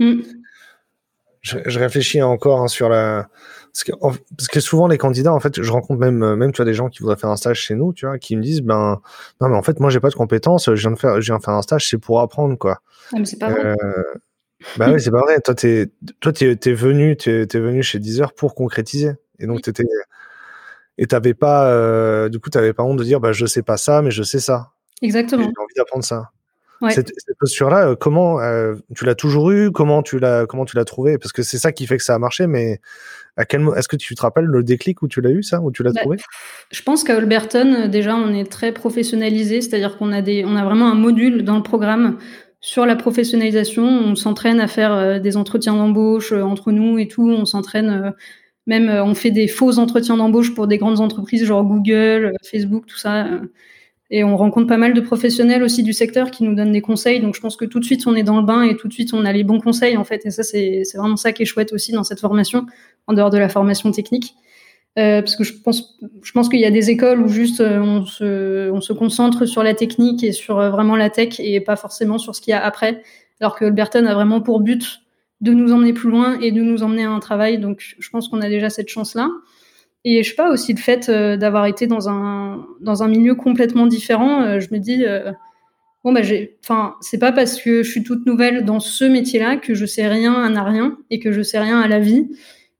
Euh. Mm. Je, réfléchis encore hein, sur la parce que, parce que, souvent les candidats, en fait, je rencontre même même tu as des gens qui voudraient faire un stage chez nous, tu vois, qui me disent ben non mais en fait moi j'ai pas de compétences, je viens de faire je viens de faire un stage, c'est pour apprendre quoi. Ah, mais c'est pas vrai. Euh, bah oui, c'est pas vrai. Toi, t'es, toi, t'es, es venu, t'es, es venu chez Deezer pour concrétiser. Et donc, t'étais, et t'avais pas, euh, du coup, t'avais pas honte de dire, bah, je sais pas ça, mais je sais ça. Exactement. J'ai envie d'apprendre ça. Cette, posture-là, euh, comment euh, tu l'as toujours eu Comment tu l'as, comment tu l'as trouvé Parce que c'est ça qui fait que ça a marché. Mais à quel est-ce que tu te rappelles le déclic où tu l'as eu ça, où tu l'as bah, trouvé? Je pense qu'à Alberton, déjà, on est très professionnalisé, c'est-à-dire qu'on a des, on a vraiment un module dans le programme sur la professionnalisation, on s'entraîne à faire euh, des entretiens d'embauche euh, entre nous et tout. On s'entraîne euh, même, on fait des faux entretiens d'embauche pour des grandes entreprises genre Google, Facebook, tout ça. Et on rencontre pas mal de professionnels aussi du secteur qui nous donnent des conseils. Donc je pense que tout de suite on est dans le bain et tout de suite on a les bons conseils en fait. Et ça c'est vraiment ça qui est chouette aussi dans cette formation, en dehors de la formation technique. Euh, parce que je pense, je pense qu'il y a des écoles où juste euh, on, se, on se concentre sur la technique et sur euh, vraiment la tech et pas forcément sur ce qu'il y a après. Alors que Alberton a vraiment pour but de nous emmener plus loin et de nous emmener à un travail. Donc je pense qu'on a déjà cette chance-là. Et je sais pas aussi le fait d'avoir été dans un dans un milieu complètement différent. je me dis bon bah enfin c'est pas parce que je suis toute nouvelle dans ce métier-là que je sais rien à rien et que je sais rien à la vie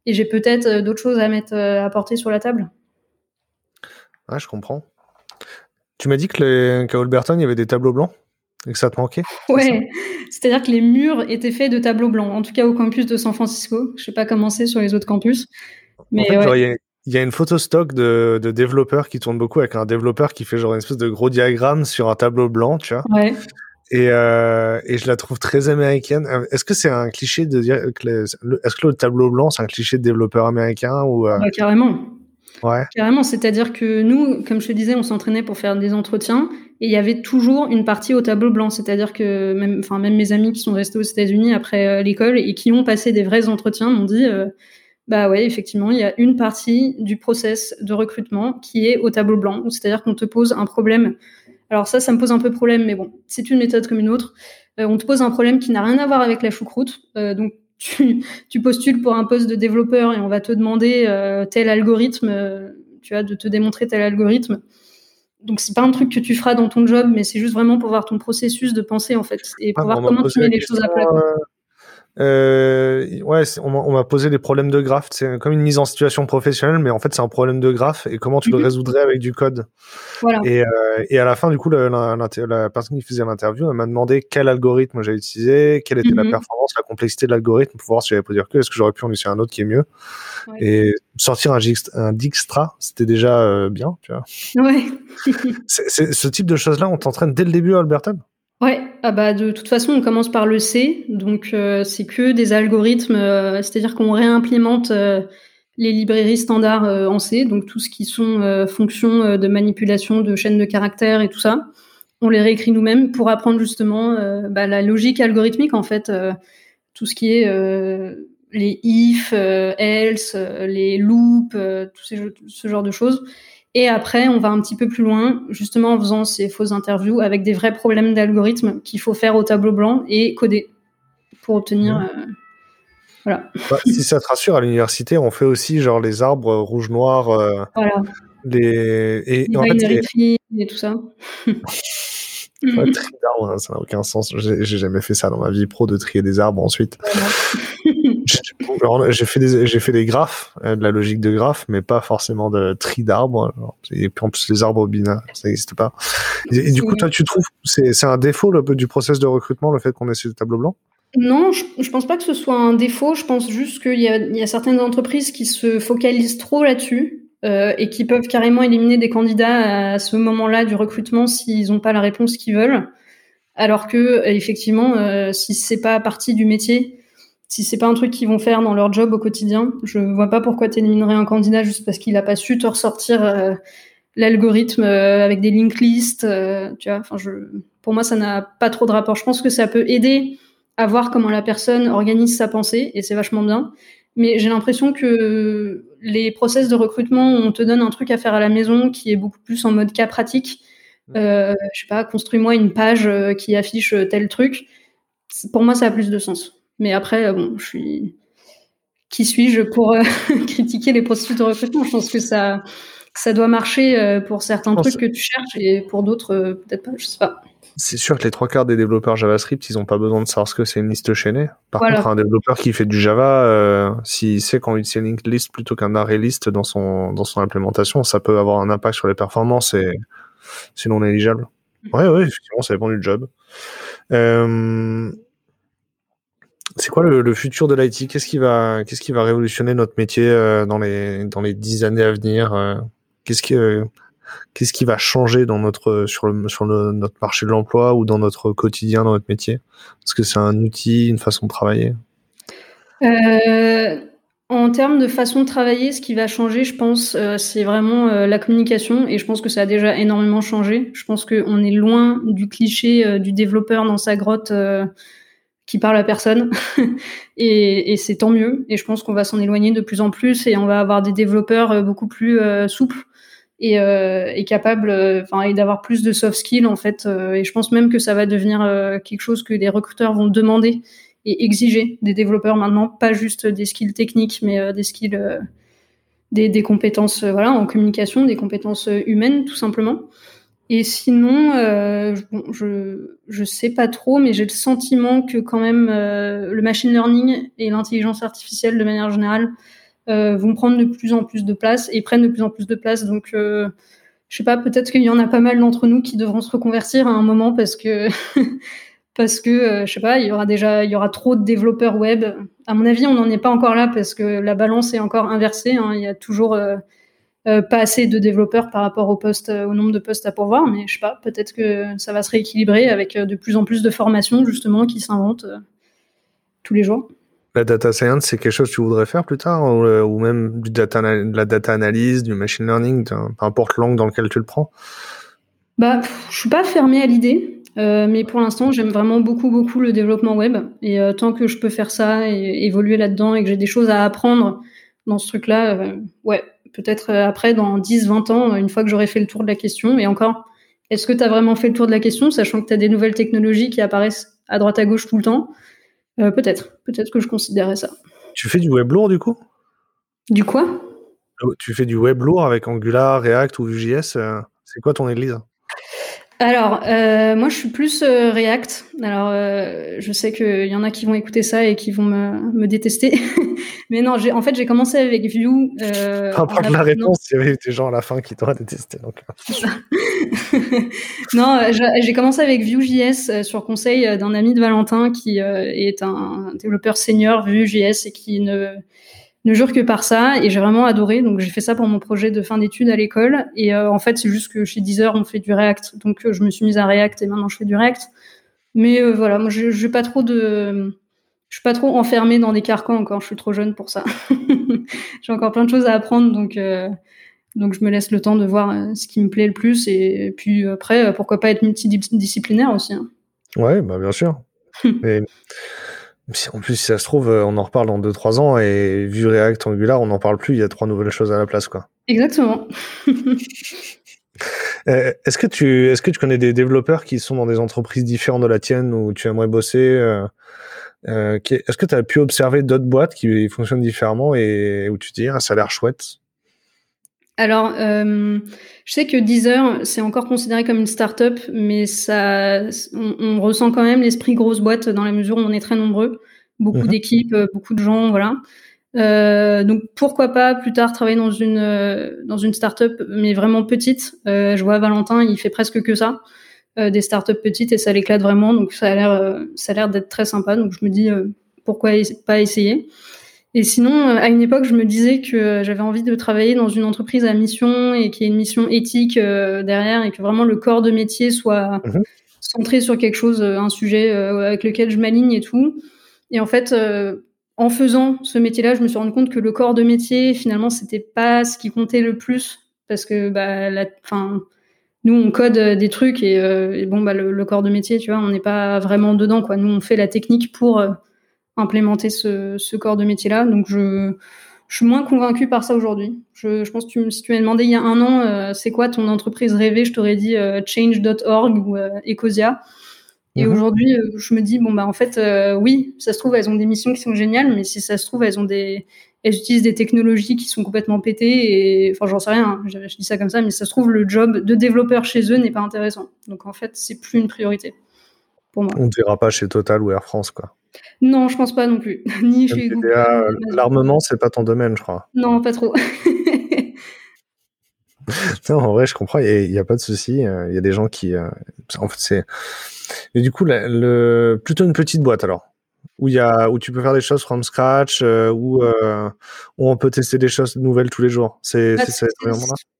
et j'ai peut-être euh, d'autres choses à mettre euh, à porter sur la table. Ah, je comprends. Tu m'as dit que qu'à Alberton, il y avait des tableaux blancs et que ça te manquait Ouais, c'est-à-dire que les murs étaient faits de tableaux blancs, en tout cas au campus de San Francisco. Je sais pas comment c'est sur les autres campus. Mais il y, a une photo stock de, de développeurs qui tournent beaucoup avec un développeur qui fait genre une espèce de gros diagramme sur un tableau blanc, tu vois. Ouais. Et, euh, et je la trouve très américaine. Euh, est-ce que c'est un cliché de dire que est-ce que le tableau blanc c'est un cliché de développeur américain ou euh... carrément. Ouais. Carrément, c'est-à-dire que nous, comme je te disais, on s'entraînait pour faire des entretiens et il y avait toujours une partie au tableau blanc, c'est-à-dire que même, enfin même mes amis qui sont restés aux États-Unis après euh, l'école et qui ont passé des vrais entretiens m'ont dit, euh, bah ouais, effectivement, il y a une partie du process de recrutement qui est au tableau blanc, c'est-à-dire qu'on te pose un problème alors ça, ça me pose un peu problème, mais bon, c'est une méthode comme une autre. Euh, on te pose un problème qui n'a rien à voir avec la choucroute. Euh, donc tu, *laughs* tu, postules pour un poste de développeur et on va te demander euh, tel algorithme, tu vois, de te démontrer tel algorithme. donc c'est pas un truc que tu feras dans ton job, mais c'est juste vraiment pour voir ton processus de pensée en fait et pour Ah, voir on m'a comment tu mets les choses à plat. Euh, ouais, on m'a- posé des problèmes de graphe. C'est comme une mise en situation professionnelle, mais en fait, c'est un problème de graphe et comment tu le Mhm. résoudrais avec du code. Voilà. Et, euh, et à la fin, du coup, la, la- la personne qui faisait l'interview, elle m'a demandé quel algorithme j'avais utilisé, quelle était la Mhm. performance, la complexité de l'algorithme pour voir si j'avais pas dire que, est-ce que j'aurais pu en utiliser un autre qui est mieux. Ouais. Et sortir un, un Dijkstra, c'était déjà euh, bien, tu vois. Ouais. Ce type de choses-là, on t'entraîne dès le début à Alberton ah bah de toute façon, on commence par le C, donc euh, c'est que des algorithmes, euh, c'est-à-dire qu'on réimplémente euh, les librairies standards en C, donc tout ce qui sont fonctions de manipulation de chaînes de caractères et tout ça. On les réécrit nous-mêmes pour apprendre justement bah, la logique algorithmique en fait, tout ce qui est les if, else, les loops, tout ce genre de choses. Et après, on va un petit peu plus loin, justement en faisant ces fausses interviews avec des vrais problèmes d'algorithme qu'il faut faire au tableau blanc et coder pour obtenir. Euh, voilà. Bah, si ça te rassure, à l'université, on fait aussi genre les arbres rouge-noir, euh, voilà. les... Et Les en fait, les- et tout ça. Ouais, *laughs* tri d'arbres, hein, ça n'a aucun sens. J'ai jamais fait ça dans ma vie pro de trier des arbres ensuite. Voilà. J'ai- fait des j'ai fait des graphes, euh, de la logique de graphes, mais pas forcément de tri d'arbres. Et puis en plus les arbres binaires, ça n'existe pas. Et, et du coup, toi, tu trouves c'est c'est un défaut le, du process de recrutement le fait qu'on ait ces tableaux blancs? Non, je, je pense pas que ce soit un défaut. Je pense juste qu'il y a, il y a certaines entreprises qui se focalisent trop là-dessus euh, et qui peuvent carrément éliminer des candidats à ce moment-là du recrutement s'ils n'ont pas la réponse qu'ils veulent. Alors que effectivement, euh, si c'est pas partie du métier, si c'est pas un truc qu'ils vont faire dans leur job au quotidien, je vois pas pourquoi tu éliminerais un candidat juste parce qu'il a pas su te ressortir euh, l'algorithme euh, avec des linked lists. euh, tu vois, enfin, je, pour moi, ça n'a pas trop de rapport. Je pense que ça peut aider à voir comment la personne organise sa pensée et c'est vachement bien. Mais j'ai l'impression que les process de recrutement, on te donne un truc à faire à la maison qui est beaucoup plus en mode cas pratique. Je sais pas, construis-moi une page qui affiche tel truc. Pour moi, ça a plus de sens. Mais après, bon, je suis. Qui suis-je pour euh, *laughs* critiquer les processus de recrutement Je pense que ça, ça doit marcher euh, pour certains trucs que tu cherches et pour d'autres, euh, peut-être pas. Je sais pas. C'est sûr que les trois quarts des développeurs JavaScript, ils n'ont pas besoin de savoir ce que c'est une liste chaînée. Par Voilà. contre, un développeur qui fait du Java, euh, s'il sait qu'on utilise une linked list plutôt qu'un array list dans son, dans son implémentation, ça peut avoir un impact sur les performances et c'est non négligeable. Ouais, ouais, effectivement, ça dépend du job. Euh, c'est quoi le, futur de l'IT Qu'est-ce qui va, qu'est-ce qui va révolutionner notre métier euh, dans les dans les dix années à venir euh, Qu'est-ce qui qu'est-ce qui va changer dans notre sur le sur notre marché de l'emploi ou dans notre quotidien, dans notre métier? Est-ce que c'est un outil, une façon de travailler? Euh, en termes de façon de travailler, ce qui va changer, je pense, c'est vraiment la communication. Et je pense que ça a déjà énormément changé. Je pense qu'on est loin du cliché du développeur dans sa grotte qui parle à personne. *laughs* et c'est tant mieux. Et je pense qu'on va s'en éloigner de plus en plus et on va avoir des développeurs euh, beaucoup plus euh, souples et, euh, capables, et d'avoir plus de soft skills en fait. Et je pense même que ça va devenir quelque chose que les recruteurs vont demander et exiger des développeurs maintenant, pas juste des skills techniques, mais des skills, des, des compétences voilà, en communication, des compétences humaines tout simplement. Et sinon, euh, je- je sais pas trop, mais j'ai le sentiment que quand même euh, le machine learning et l'intelligence artificielle de manière générale euh, vont prendre de plus en plus de place et prennent de plus en plus de place. Donc, je sais pas, peut-être qu'il y en a pas mal d'entre nous qui devront se reconvertir à un moment parce que *laughs* parce que je sais pas, il y aura déjà il y aura trop de développeurs web. À mon avis, on n'en est pas encore là parce que la balance est encore inversée. hein. Il y a toujours euh, pas assez de développeurs par rapport au poste, euh, au nombre de postes à pourvoir, mais je sais pas, peut-être que ça va se rééquilibrer avec euh, de plus en plus de formations justement qui s'inventent euh, tous les jours. La data science, c'est quelque chose que tu voudrais faire plus tard ou, euh, ou même du data, de la data analyse, du machine learning, peu importe l'angle dans lequel tu le prends? Bah, je suis pas fermée à l'idée, euh, mais pour l'instant, j'aime vraiment beaucoup, beaucoup le développement web. Et euh, tant que je peux faire ça et évoluer là-dedans et que j'ai des choses à apprendre dans ce truc-là, euh, ouais, peut-être euh, après, dans 10, 20 ans, une fois que j'aurai fait le tour de la question. Et encore, est-ce que tu as vraiment fait le tour de la question, sachant que tu as des nouvelles technologies qui apparaissent à droite à gauche tout le temps? Euh, Peut-être, peut-être que je considérais ça. Tu fais du web lourd du coup? Du quoi? Tu fais du web lourd avec Angular, React ou Vue.js euh, C'est quoi ton église alors, euh, moi, je suis plus euh, React. Alors, euh, je sais qu'il y en a qui vont écouter ça et qui vont me, me détester. *laughs* Mais non, en fait, j'ai commencé avec Vue. Euh, Par la réponse, il y avait des gens à la fin qui t'auraient détesté. Donc. *laughs* non, j'ai commencé avec Vue.js sur conseil d'un ami de Valentin qui est un développeur senior Vue.js et qui ne ne jure que par ça et j'ai vraiment adoré. Donc j'ai fait ça pour mon projet de fin d'études à l'école et euh, en fait c'est juste que chez Deezer on fait du React, donc euh, je me suis mise à React et maintenant je fais du React. Mais euh, voilà, moi je, je pas trop de, je suis pas trop enfermée dans des carcans encore. Je suis trop jeune pour ça. *laughs* j'ai encore plein de choses à apprendre donc. Donc je me laisse le temps de voir ce qui me plaît le plus et puis après pourquoi pas être multidisciplinaire aussi. Hein. Ouais, bah bien sûr. *laughs* En plus, si ça se trouve, euh, on en reparle dans 2-3 ans et vu React Angular, on n'en parle plus, il y a trois nouvelles choses à la place. quoi. Exactement. *laughs* Euh, est-ce que tu est-ce que tu connais des développeurs qui sont dans des entreprises différentes de la tienne où tu aimerais bosser euh, Est-ce que tu as pu observer d'autres boîtes qui fonctionnent différemment et où tu te dis ah, ça a l'air chouette? Alors, euh, je sais que Deezer, c'est encore considéré comme une start-up, mais ça, on, ressent quand même l'esprit grosse boîte dans la mesure où on est très nombreux, beaucoup mhm. d'équipes, euh, beaucoup de gens, voilà. Euh, donc pourquoi pas plus tard travailler dans une euh, dans une start-up, mais vraiment petite. Euh, je vois Valentin, il fait presque que ça, euh, des start-up petites et ça l'éclate vraiment, donc ça a l'air ça a l'air d'être très sympa. Donc je me dis pourquoi pas essayer? Et sinon, euh, à une époque, je me disais que euh, j'avais envie de travailler dans une entreprise à mission et qui ait une mission éthique euh, derrière et que vraiment le corps de métier soit mhm. centré sur quelque chose, un sujet avec lequel je m'aligne et tout. Et en fait, en faisant ce métier-là, je me suis rendu compte que le corps de métier, finalement, c'était pas ce qui comptait le plus parce que, bah, la, fin, nous, on code des trucs et, bon, bah, le, le, corps de métier, tu vois, on n'est pas vraiment dedans, quoi. Nous, on fait la technique pour implémenter ce, ce corps de métier-là. Donc, je, je suis moins convaincue par ça aujourd'hui. Je, je, pense que tu, si tu m'as demandé il y a un an, euh, c'est quoi ton entreprise rêvée, je t'aurais dit euh, change.org ou euh, Ecosia. Et mhm. aujourd'hui, je me dis, bon, bah, en fait, oui, ça se trouve, elles ont des missions qui sont géniales, mais si ça se trouve, elles ont des, elles utilisent des technologies qui sont complètement pétées et, enfin, j'en sais rien, hein, je, je, dis ça comme ça, mais ça se trouve, le job de développeur chez eux n'est pas intéressant. Donc, en fait, c'est plus une priorité pour moi. On ne verra pas chez Total ou Air France, quoi. Non, je pense pas non plus. *laughs* Ni chez Google. L'armement, c'est pas ton domaine, je crois. Non, pas trop. *laughs* non, en vrai, je comprends. Il n'y a, pas de souci. Euh, il y a des gens qui. Euh, en fait, c'est. Et du coup, le... plutôt une petite boîte alors. Où, y a, où tu peux faire des choses from scratch, euh, où, où, on peut tester des choses nouvelles tous les jours. C'est bah,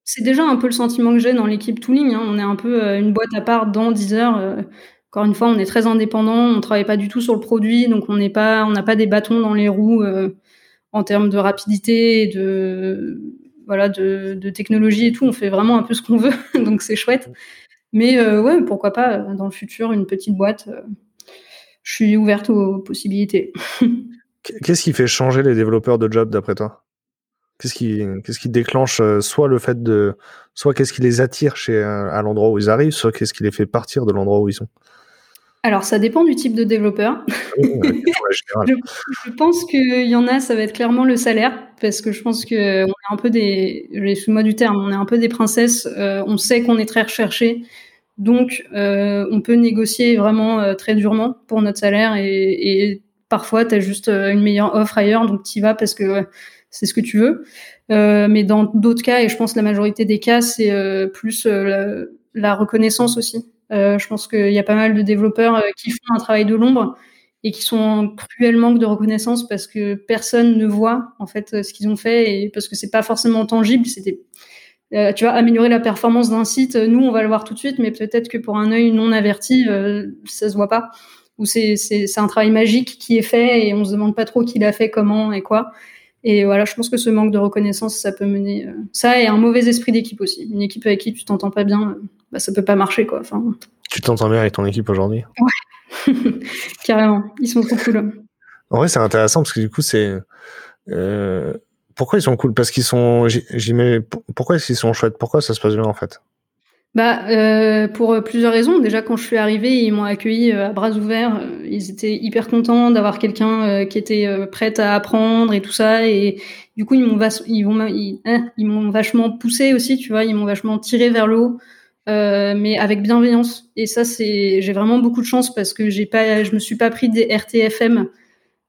C'est déjà un peu le sentiment que j'ai dans l'équipe Tooling. Hein. On est un peu une boîte à part dans Deezer. Encore une fois, on est très indépendant, on travaille pas du tout sur le produit, donc on n'est pas, on n'a pas des bâtons dans les roues euh, en termes de rapidité et de voilà de, technologie et tout. On fait vraiment un peu ce qu'on veut, *laughs* donc c'est chouette. Mais euh, ouais, pourquoi pas euh, dans le futur une petite boîte. je suis ouverte aux possibilités. *laughs* Qu'est-ce qui fait changer les développeurs de job d'après toi? Qu'est-ce qui, qu'est-ce qui déclenche soit le fait de, soit qu'est-ce qui les attire chez à l'endroit où ils arrivent, soit qu'est-ce qui les fait partir de l'endroit où ils sont? Alors, ça dépend du type de développeur. *laughs* je, je, pense qu'il y en a, ça va être clairement le salaire, parce que je pense qu'on est un peu des, excuse-moi du terme, on est un peu des princesses. Euh, on sait qu'on est très recherché, donc euh, on peut négocier vraiment euh, très durement pour notre salaire, et, et parfois tu as juste une meilleure offre ailleurs, donc tu y vas parce que c'est ce que tu veux. mais dans d'autres cas, et je pense la majorité des cas, c'est plus la, la reconnaissance aussi. Euh, je pense qu'il y a pas mal de développeurs euh, qui font un travail de l'ombre et qui sont en cruel manque de reconnaissance parce que personne ne voit en fait euh, ce qu'ils ont fait et parce que c'est pas forcément tangible. C'était, tu vois, améliorer la performance d'un site. Nous, on va le voir tout de suite, mais peut-être que pour un œil non averti, ça se voit pas. Ou c'est c'est un travail magique qui est fait et on se demande pas trop qui l'a fait, comment et quoi. Et voilà, je pense que ce manque de reconnaissance, ça peut mener ça et un mauvais esprit d'équipe aussi. Une équipe avec qui tu t'entends pas bien, bah, ça peut pas marcher quoi. Enfin. Tu t'entends bien avec ton équipe aujourd'hui? Ouais, *laughs* carrément. Ils sont trop cool. En vrai, c'est intéressant parce que du coup, c'est euh... pourquoi ils sont cool? Parce qu'ils sont. Pourquoi qu'ils sont chouettes? Pourquoi ça se passe bien en fait? Bah, euh, pour plusieurs raisons. Déjà, quand je suis arrivée, ils m'ont accueilli euh, à bras ouverts. Ils étaient hyper contents d'avoir quelqu'un euh, qui était euh, prêt à apprendre et tout ça. Et du coup, ils m'ont ils, vont, ils, hein, ils m'ont vachement poussé aussi, tu vois. Ils m'ont vachement tiré vers le haut mais avec bienveillance. Et ça, c'est, j'ai vraiment beaucoup de chance parce que j'ai pas, je me suis pas pris des RTFM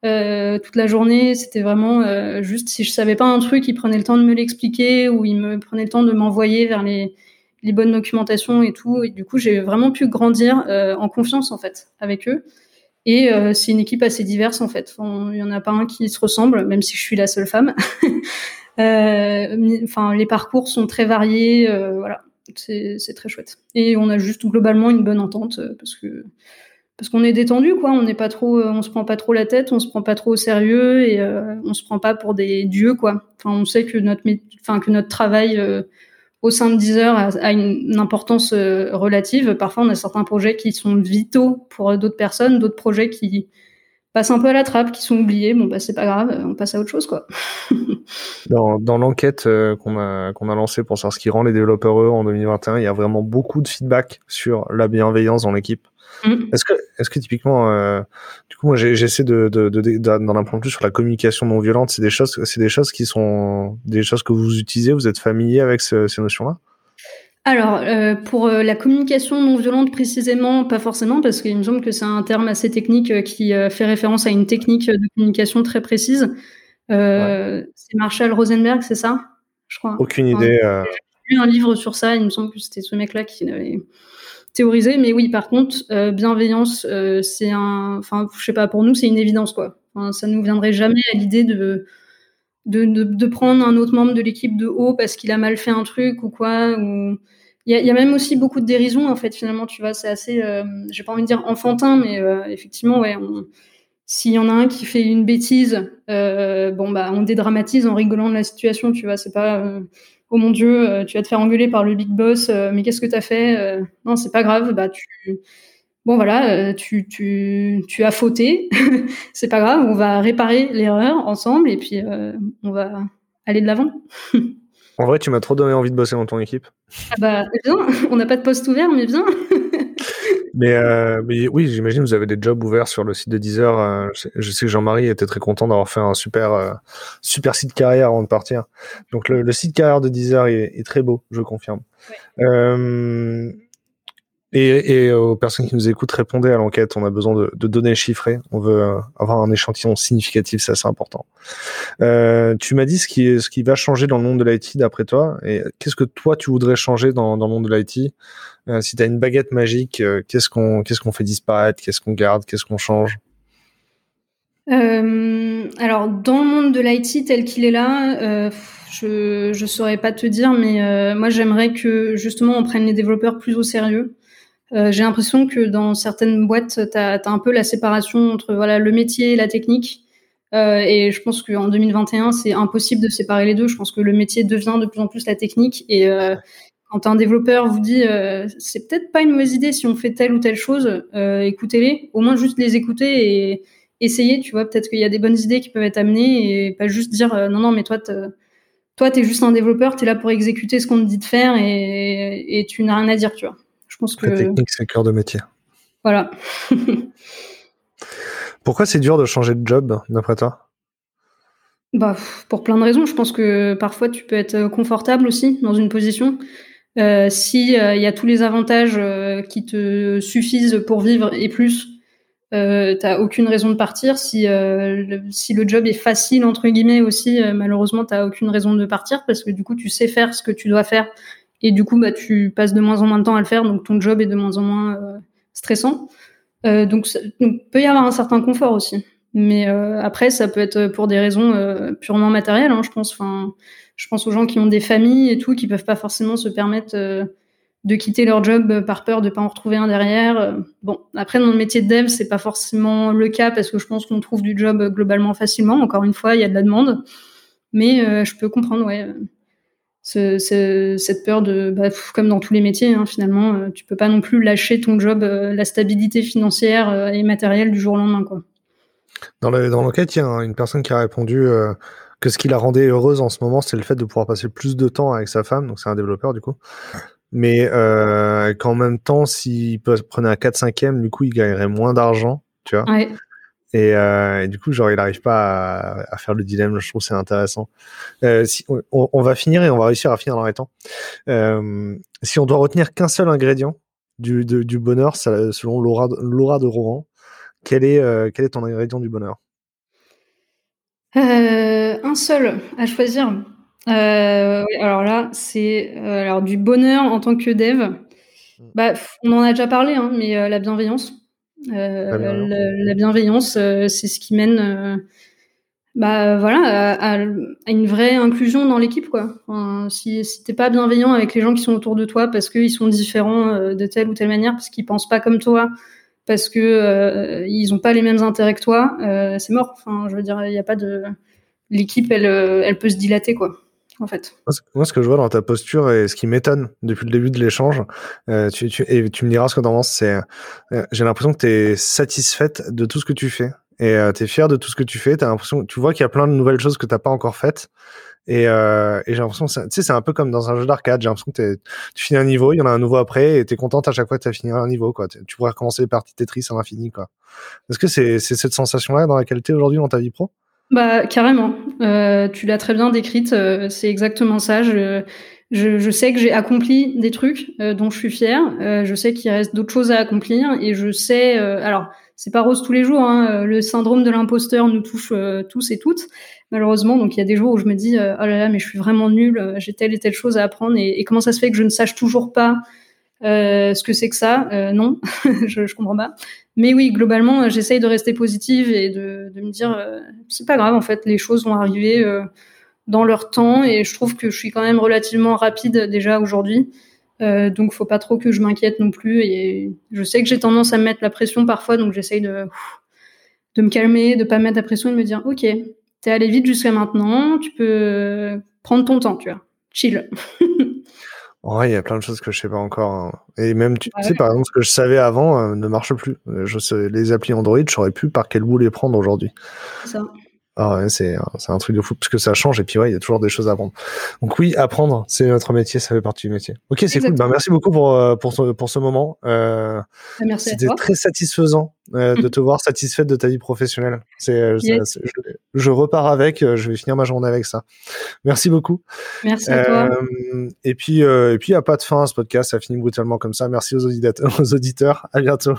euh, toute la journée. C'était vraiment euh, juste si je savais pas un truc, ils prenaient le temps de me l'expliquer ou ils me prenaient le temps de m'envoyer vers les, les, bonnes documentations et tout. Et du coup, j'ai vraiment pu grandir euh, en confiance en fait avec eux. Et c'est une équipe assez diverse en fait. Il y en a pas un qui se ressemble, même si je suis la seule femme. *laughs* Enfin, les parcours sont très variés. voilà, c'est très chouette. Et on a juste globalement une bonne entente parce que parce qu'on est détendu quoi on n'est pas trop euh, on se prend pas trop la tête on se prend pas trop au sérieux et euh, on se prend pas pour des dieux quoi enfin on sait que notre enfin que notre travail euh, au sein de Deezer a, a une, importance relative. Parfois on a certains projets qui sont vitaux pour d'autres personnes d'autres projets qui passent un peu à la trappe qui sont oubliés. Bon bah c'est pas grave on passe à autre chose quoi. *laughs* Dans, dans l'enquête qu'on a qu'on a lancée pour savoir ce qui rend les développeurs heureux en 2021 il y a vraiment beaucoup de feedback sur la bienveillance dans l'équipe Mm. Est-ce que, est-ce que typiquement, euh, du coup, moi, j'essaie de, de, d'en apprendre plus sur la communication non violente. C'est des choses, c'est des choses qui sont des choses que vous utilisez. Vous êtes familier avec ces notions-là? Alors, euh, pour euh, la communication non violente précisément, pas forcément, parce qu'il me semble que c'est un terme assez technique qui fait référence à une technique de communication très précise. C'est Marshall Rosenberg, c'est ça? Je crois. Aucune idée. J'ai lu un livre sur ça, il me semble que c'était ce mec-là qui avait théoriser, mais oui, par contre, euh, bienveillance, euh, c'est un, enfin, je sais pas, pour nous, c'est une évidence, quoi. Ça nous viendrait jamais à l'idée de, de, prendre un autre membre de l'équipe de haut parce qu'il a mal fait un truc ou quoi. Ou... Il, y a, même aussi beaucoup de dérision, en fait, finalement, tu vois, c'est assez, euh, j'ai pas envie de dire enfantin, mais effectivement, ouais, s'il y en a un qui fait une bêtise, bon, bah, on dédramatise en rigolant de la situation, tu vois, c'est pas oh mon Dieu, euh, tu vas te faire engueuler par le big boss, euh, mais qu'est-ce que tu as fait euh, Non, c'est pas grave, bah tu bon voilà, tu, tu, tu as fauté, *laughs* c'est pas grave, on va réparer l'erreur ensemble et puis on va aller de l'avant. *laughs* en vrai, tu m'as trop donné envie de bosser dans ton équipe. Ah bah bien, on n'a pas de poste ouvert, mais bien. *laughs* Mais, euh, mais oui, j'imagine vous avez des jobs ouverts sur le site de Deezer. Euh, je, sais que Jean-Marie était très content d'avoir fait un super euh, super site carrière avant de partir. Donc le, le site carrière de Deezer est, est très beau, je confirme. Euh, et, et, aux personnes qui nous écoutent, répondez à l'enquête. On a besoin de, de, données chiffrées. On veut euh, avoir un échantillon significatif, c'est assez important. Euh, tu m'as dit ce qui, ce qui va changer dans le monde de l'IT d'après toi. Et qu'est-ce que toi tu voudrais changer dans, dans le monde de l'IT euh, Si tu as une baguette magique, euh, qu'est-ce qu'on qu'est-ce qu'on fait disparaître? Qu'est-ce qu'on garde? Qu'est-ce qu'on change? Euh, alors, dans le monde de l'IT tel qu'il est là, euh, je ne saurais pas te dire, mais euh, moi j'aimerais que justement on prenne les développeurs plus au sérieux. Euh, j'ai l'impression que dans certaines boîtes, tu as, un peu la séparation entre voilà le métier et la technique. Euh, et je pense qu'en 2021, c'est impossible de séparer les deux. Je pense que le métier devient de plus en plus la technique. Et euh, quand un développeur vous dit c'est peut-être pas une mauvaise idée si on fait telle ou telle chose, écoutez-les. Au moins juste les écouter et essayer. Tu vois, peut-être qu'il y a des bonnes idées qui peuvent être amenées et pas juste dire non non mais toi toi t'es juste un développeur, t'es là pour exécuter ce qu'on te dit de faire et, et tu n'as rien à dire, tu vois. Je pense que. La technique, c'est le cœur de métier. Voilà. *laughs* Pourquoi c'est dur de changer de job, d'après toi? Bah, Pour plein de raisons. Je pense que parfois, tu peux être confortable aussi dans une position. Euh, si euh, y a tous les avantages euh, qui te suffisent pour vivre et plus, euh, t'as aucune raison de partir. Si le, si le job est facile entre guillemets aussi, malheureusement t'as aucune raison de partir parce que du coup tu sais faire ce que tu dois faire et du coup, bah, tu passes de moins en moins de temps à le faire, donc ton job est de moins en moins euh, stressant. Euh, donc, il peut y avoir un certain confort aussi. Mais euh, après, ça peut être pour des raisons purement matérielles, hein, je pense. Enfin, je pense aux gens qui ont des familles et tout, qui peuvent pas forcément se permettre de quitter leur job par peur de pas en retrouver un derrière. Bon, après, dans le métier de dev, c'est pas forcément le cas parce que je pense qu'on trouve du job globalement facilement. Encore une fois, il y a de la demande. Mais je peux comprendre, ouais ce, cette peur de, bah, comme dans tous les métiers, hein, finalement, euh, tu peux pas non plus lâcher ton job, euh, la stabilité financière euh, et matérielle du jour au lendemain. Quoi. Dans l'enquête, il y a une personne qui a répondu que ce qui la rendait heureuse en ce moment, c'est le fait de pouvoir passer plus de temps avec sa femme, donc c'est un développeur du coup. Mais qu'en même temps, s'il prenait un 4-5e, du coup, il gagnerait moins d'argent, tu vois. Ouais. Et, euh, et, du coup, genre, il n'arrive pas à, à, faire le dilemme. Je trouve c'est intéressant. Euh, si, on, on, va finir et on va réussir à finir dans les temps. Euh, si on doit retenir qu'un seul ingrédient du, de, du bonheur, selon Laura, Laura de Rohan, quel est, quel est ton ingrédient du bonheur? Un seul à choisir. Alors là, c'est alors du bonheur en tant que dev. Mm. Bah, on en a déjà parlé, hein, mais la bienveillance. La bienveillance, la, la bienveillance c'est ce qui mène bah voilà à, à, une vraie inclusion dans l'équipe quoi. Enfin, si si t'es pas bienveillant avec les gens qui sont autour de toi parce qu'ils sont différents de telle ou telle manière, parce qu'ils pensent pas comme toi, parce que euh, ils ont pas les mêmes intérêts que toi, euh, c'est mort. Enfin, je veux dire, il n'y a pas de l'équipe, elle, euh, elle peut se dilater quoi. En fait. Moi, ce que je vois dans ta posture et ce qui m'étonne depuis le début de l'échange, euh, tu, tu, et tu me diras ce que tu en penses, c'est euh, j'ai l'impression que tu es satisfaite de tout ce que tu fais et euh, tu es fier de tout ce que tu fais. As l'impression, tu vois qu'il y a plein de nouvelles choses que tu pas encore faites et, euh, et j'ai l'impression, tu sais, c'est un peu comme dans un jeu d'arcade. J'ai l'impression que tu finis un niveau, il y en a un nouveau après, et t'es contente à chaque fois que tu as fini un niveau. Quoi. Tu pourrais recommencer les parties Tetris à l'infini. Quoi. Est-ce que c'est cette sensation-là dans laquelle tu es aujourd'hui dans ta vie pro? Bah carrément. Euh, tu l'as très bien décrite. Euh, c'est exactement ça. Je, je, je sais que j'ai accompli des trucs euh, dont je suis fière. Euh, je sais qu'il reste d'autres choses à accomplir, et je sais. alors c'est pas rose tous les jours. Hein. Le syndrome de l'imposteur nous touche tous et toutes malheureusement. Donc il y a des jours où je me dis euh, oh là là mais je suis vraiment nulle, euh, j'ai telle et telle chose à apprendre et, comment ça se fait que je ne sache toujours pas euh, ce que c'est que ça Non, *laughs* je, je comprends pas. Mais oui, globalement, j'essaye de rester positive et de, me dire c'est pas grave en fait, les choses vont arriver dans leur temps et je trouve que je suis quand même relativement rapide déjà aujourd'hui. Euh, donc faut pas trop que je m'inquiète non plus et je sais que j'ai tendance à me mettre la pression parfois donc j'essaye de de me calmer, de pas me mettre la pression et de me dire ok t'es allé vite jusqu'à maintenant, tu peux prendre ton temps, tu vois. Chill. *laughs* Ouais, il y a plein de choses que je sais pas encore. Hein. Et même, tu sais, par exemple, ce que je savais avant euh, ne marche plus. Je sais, les applis Android, je saurais plus par quel bout les prendre aujourd'hui. C'est ça. Ah ouais, c'est un truc de fou parce que ça change et puis ouais, il y a toujours des choses à apprendre. Donc oui, apprendre, c'est notre métier, ça fait partie du métier. Ok, c'est cool. Ben, merci beaucoup pour euh, pour ce, pour ce moment. Euh, ah, merci C'était très satisfaisant euh, *laughs* de te voir satisfaite de ta vie professionnelle. C'est euh, je, je, repars avec, euh, je vais finir ma journée avec ça. Merci beaucoup. Merci à toi. et puis et puis il y a pas de fin à ce podcast, ça finit brutalement comme ça. Merci aux auditeurs. *laughs* Aux auditeurs. À bientôt.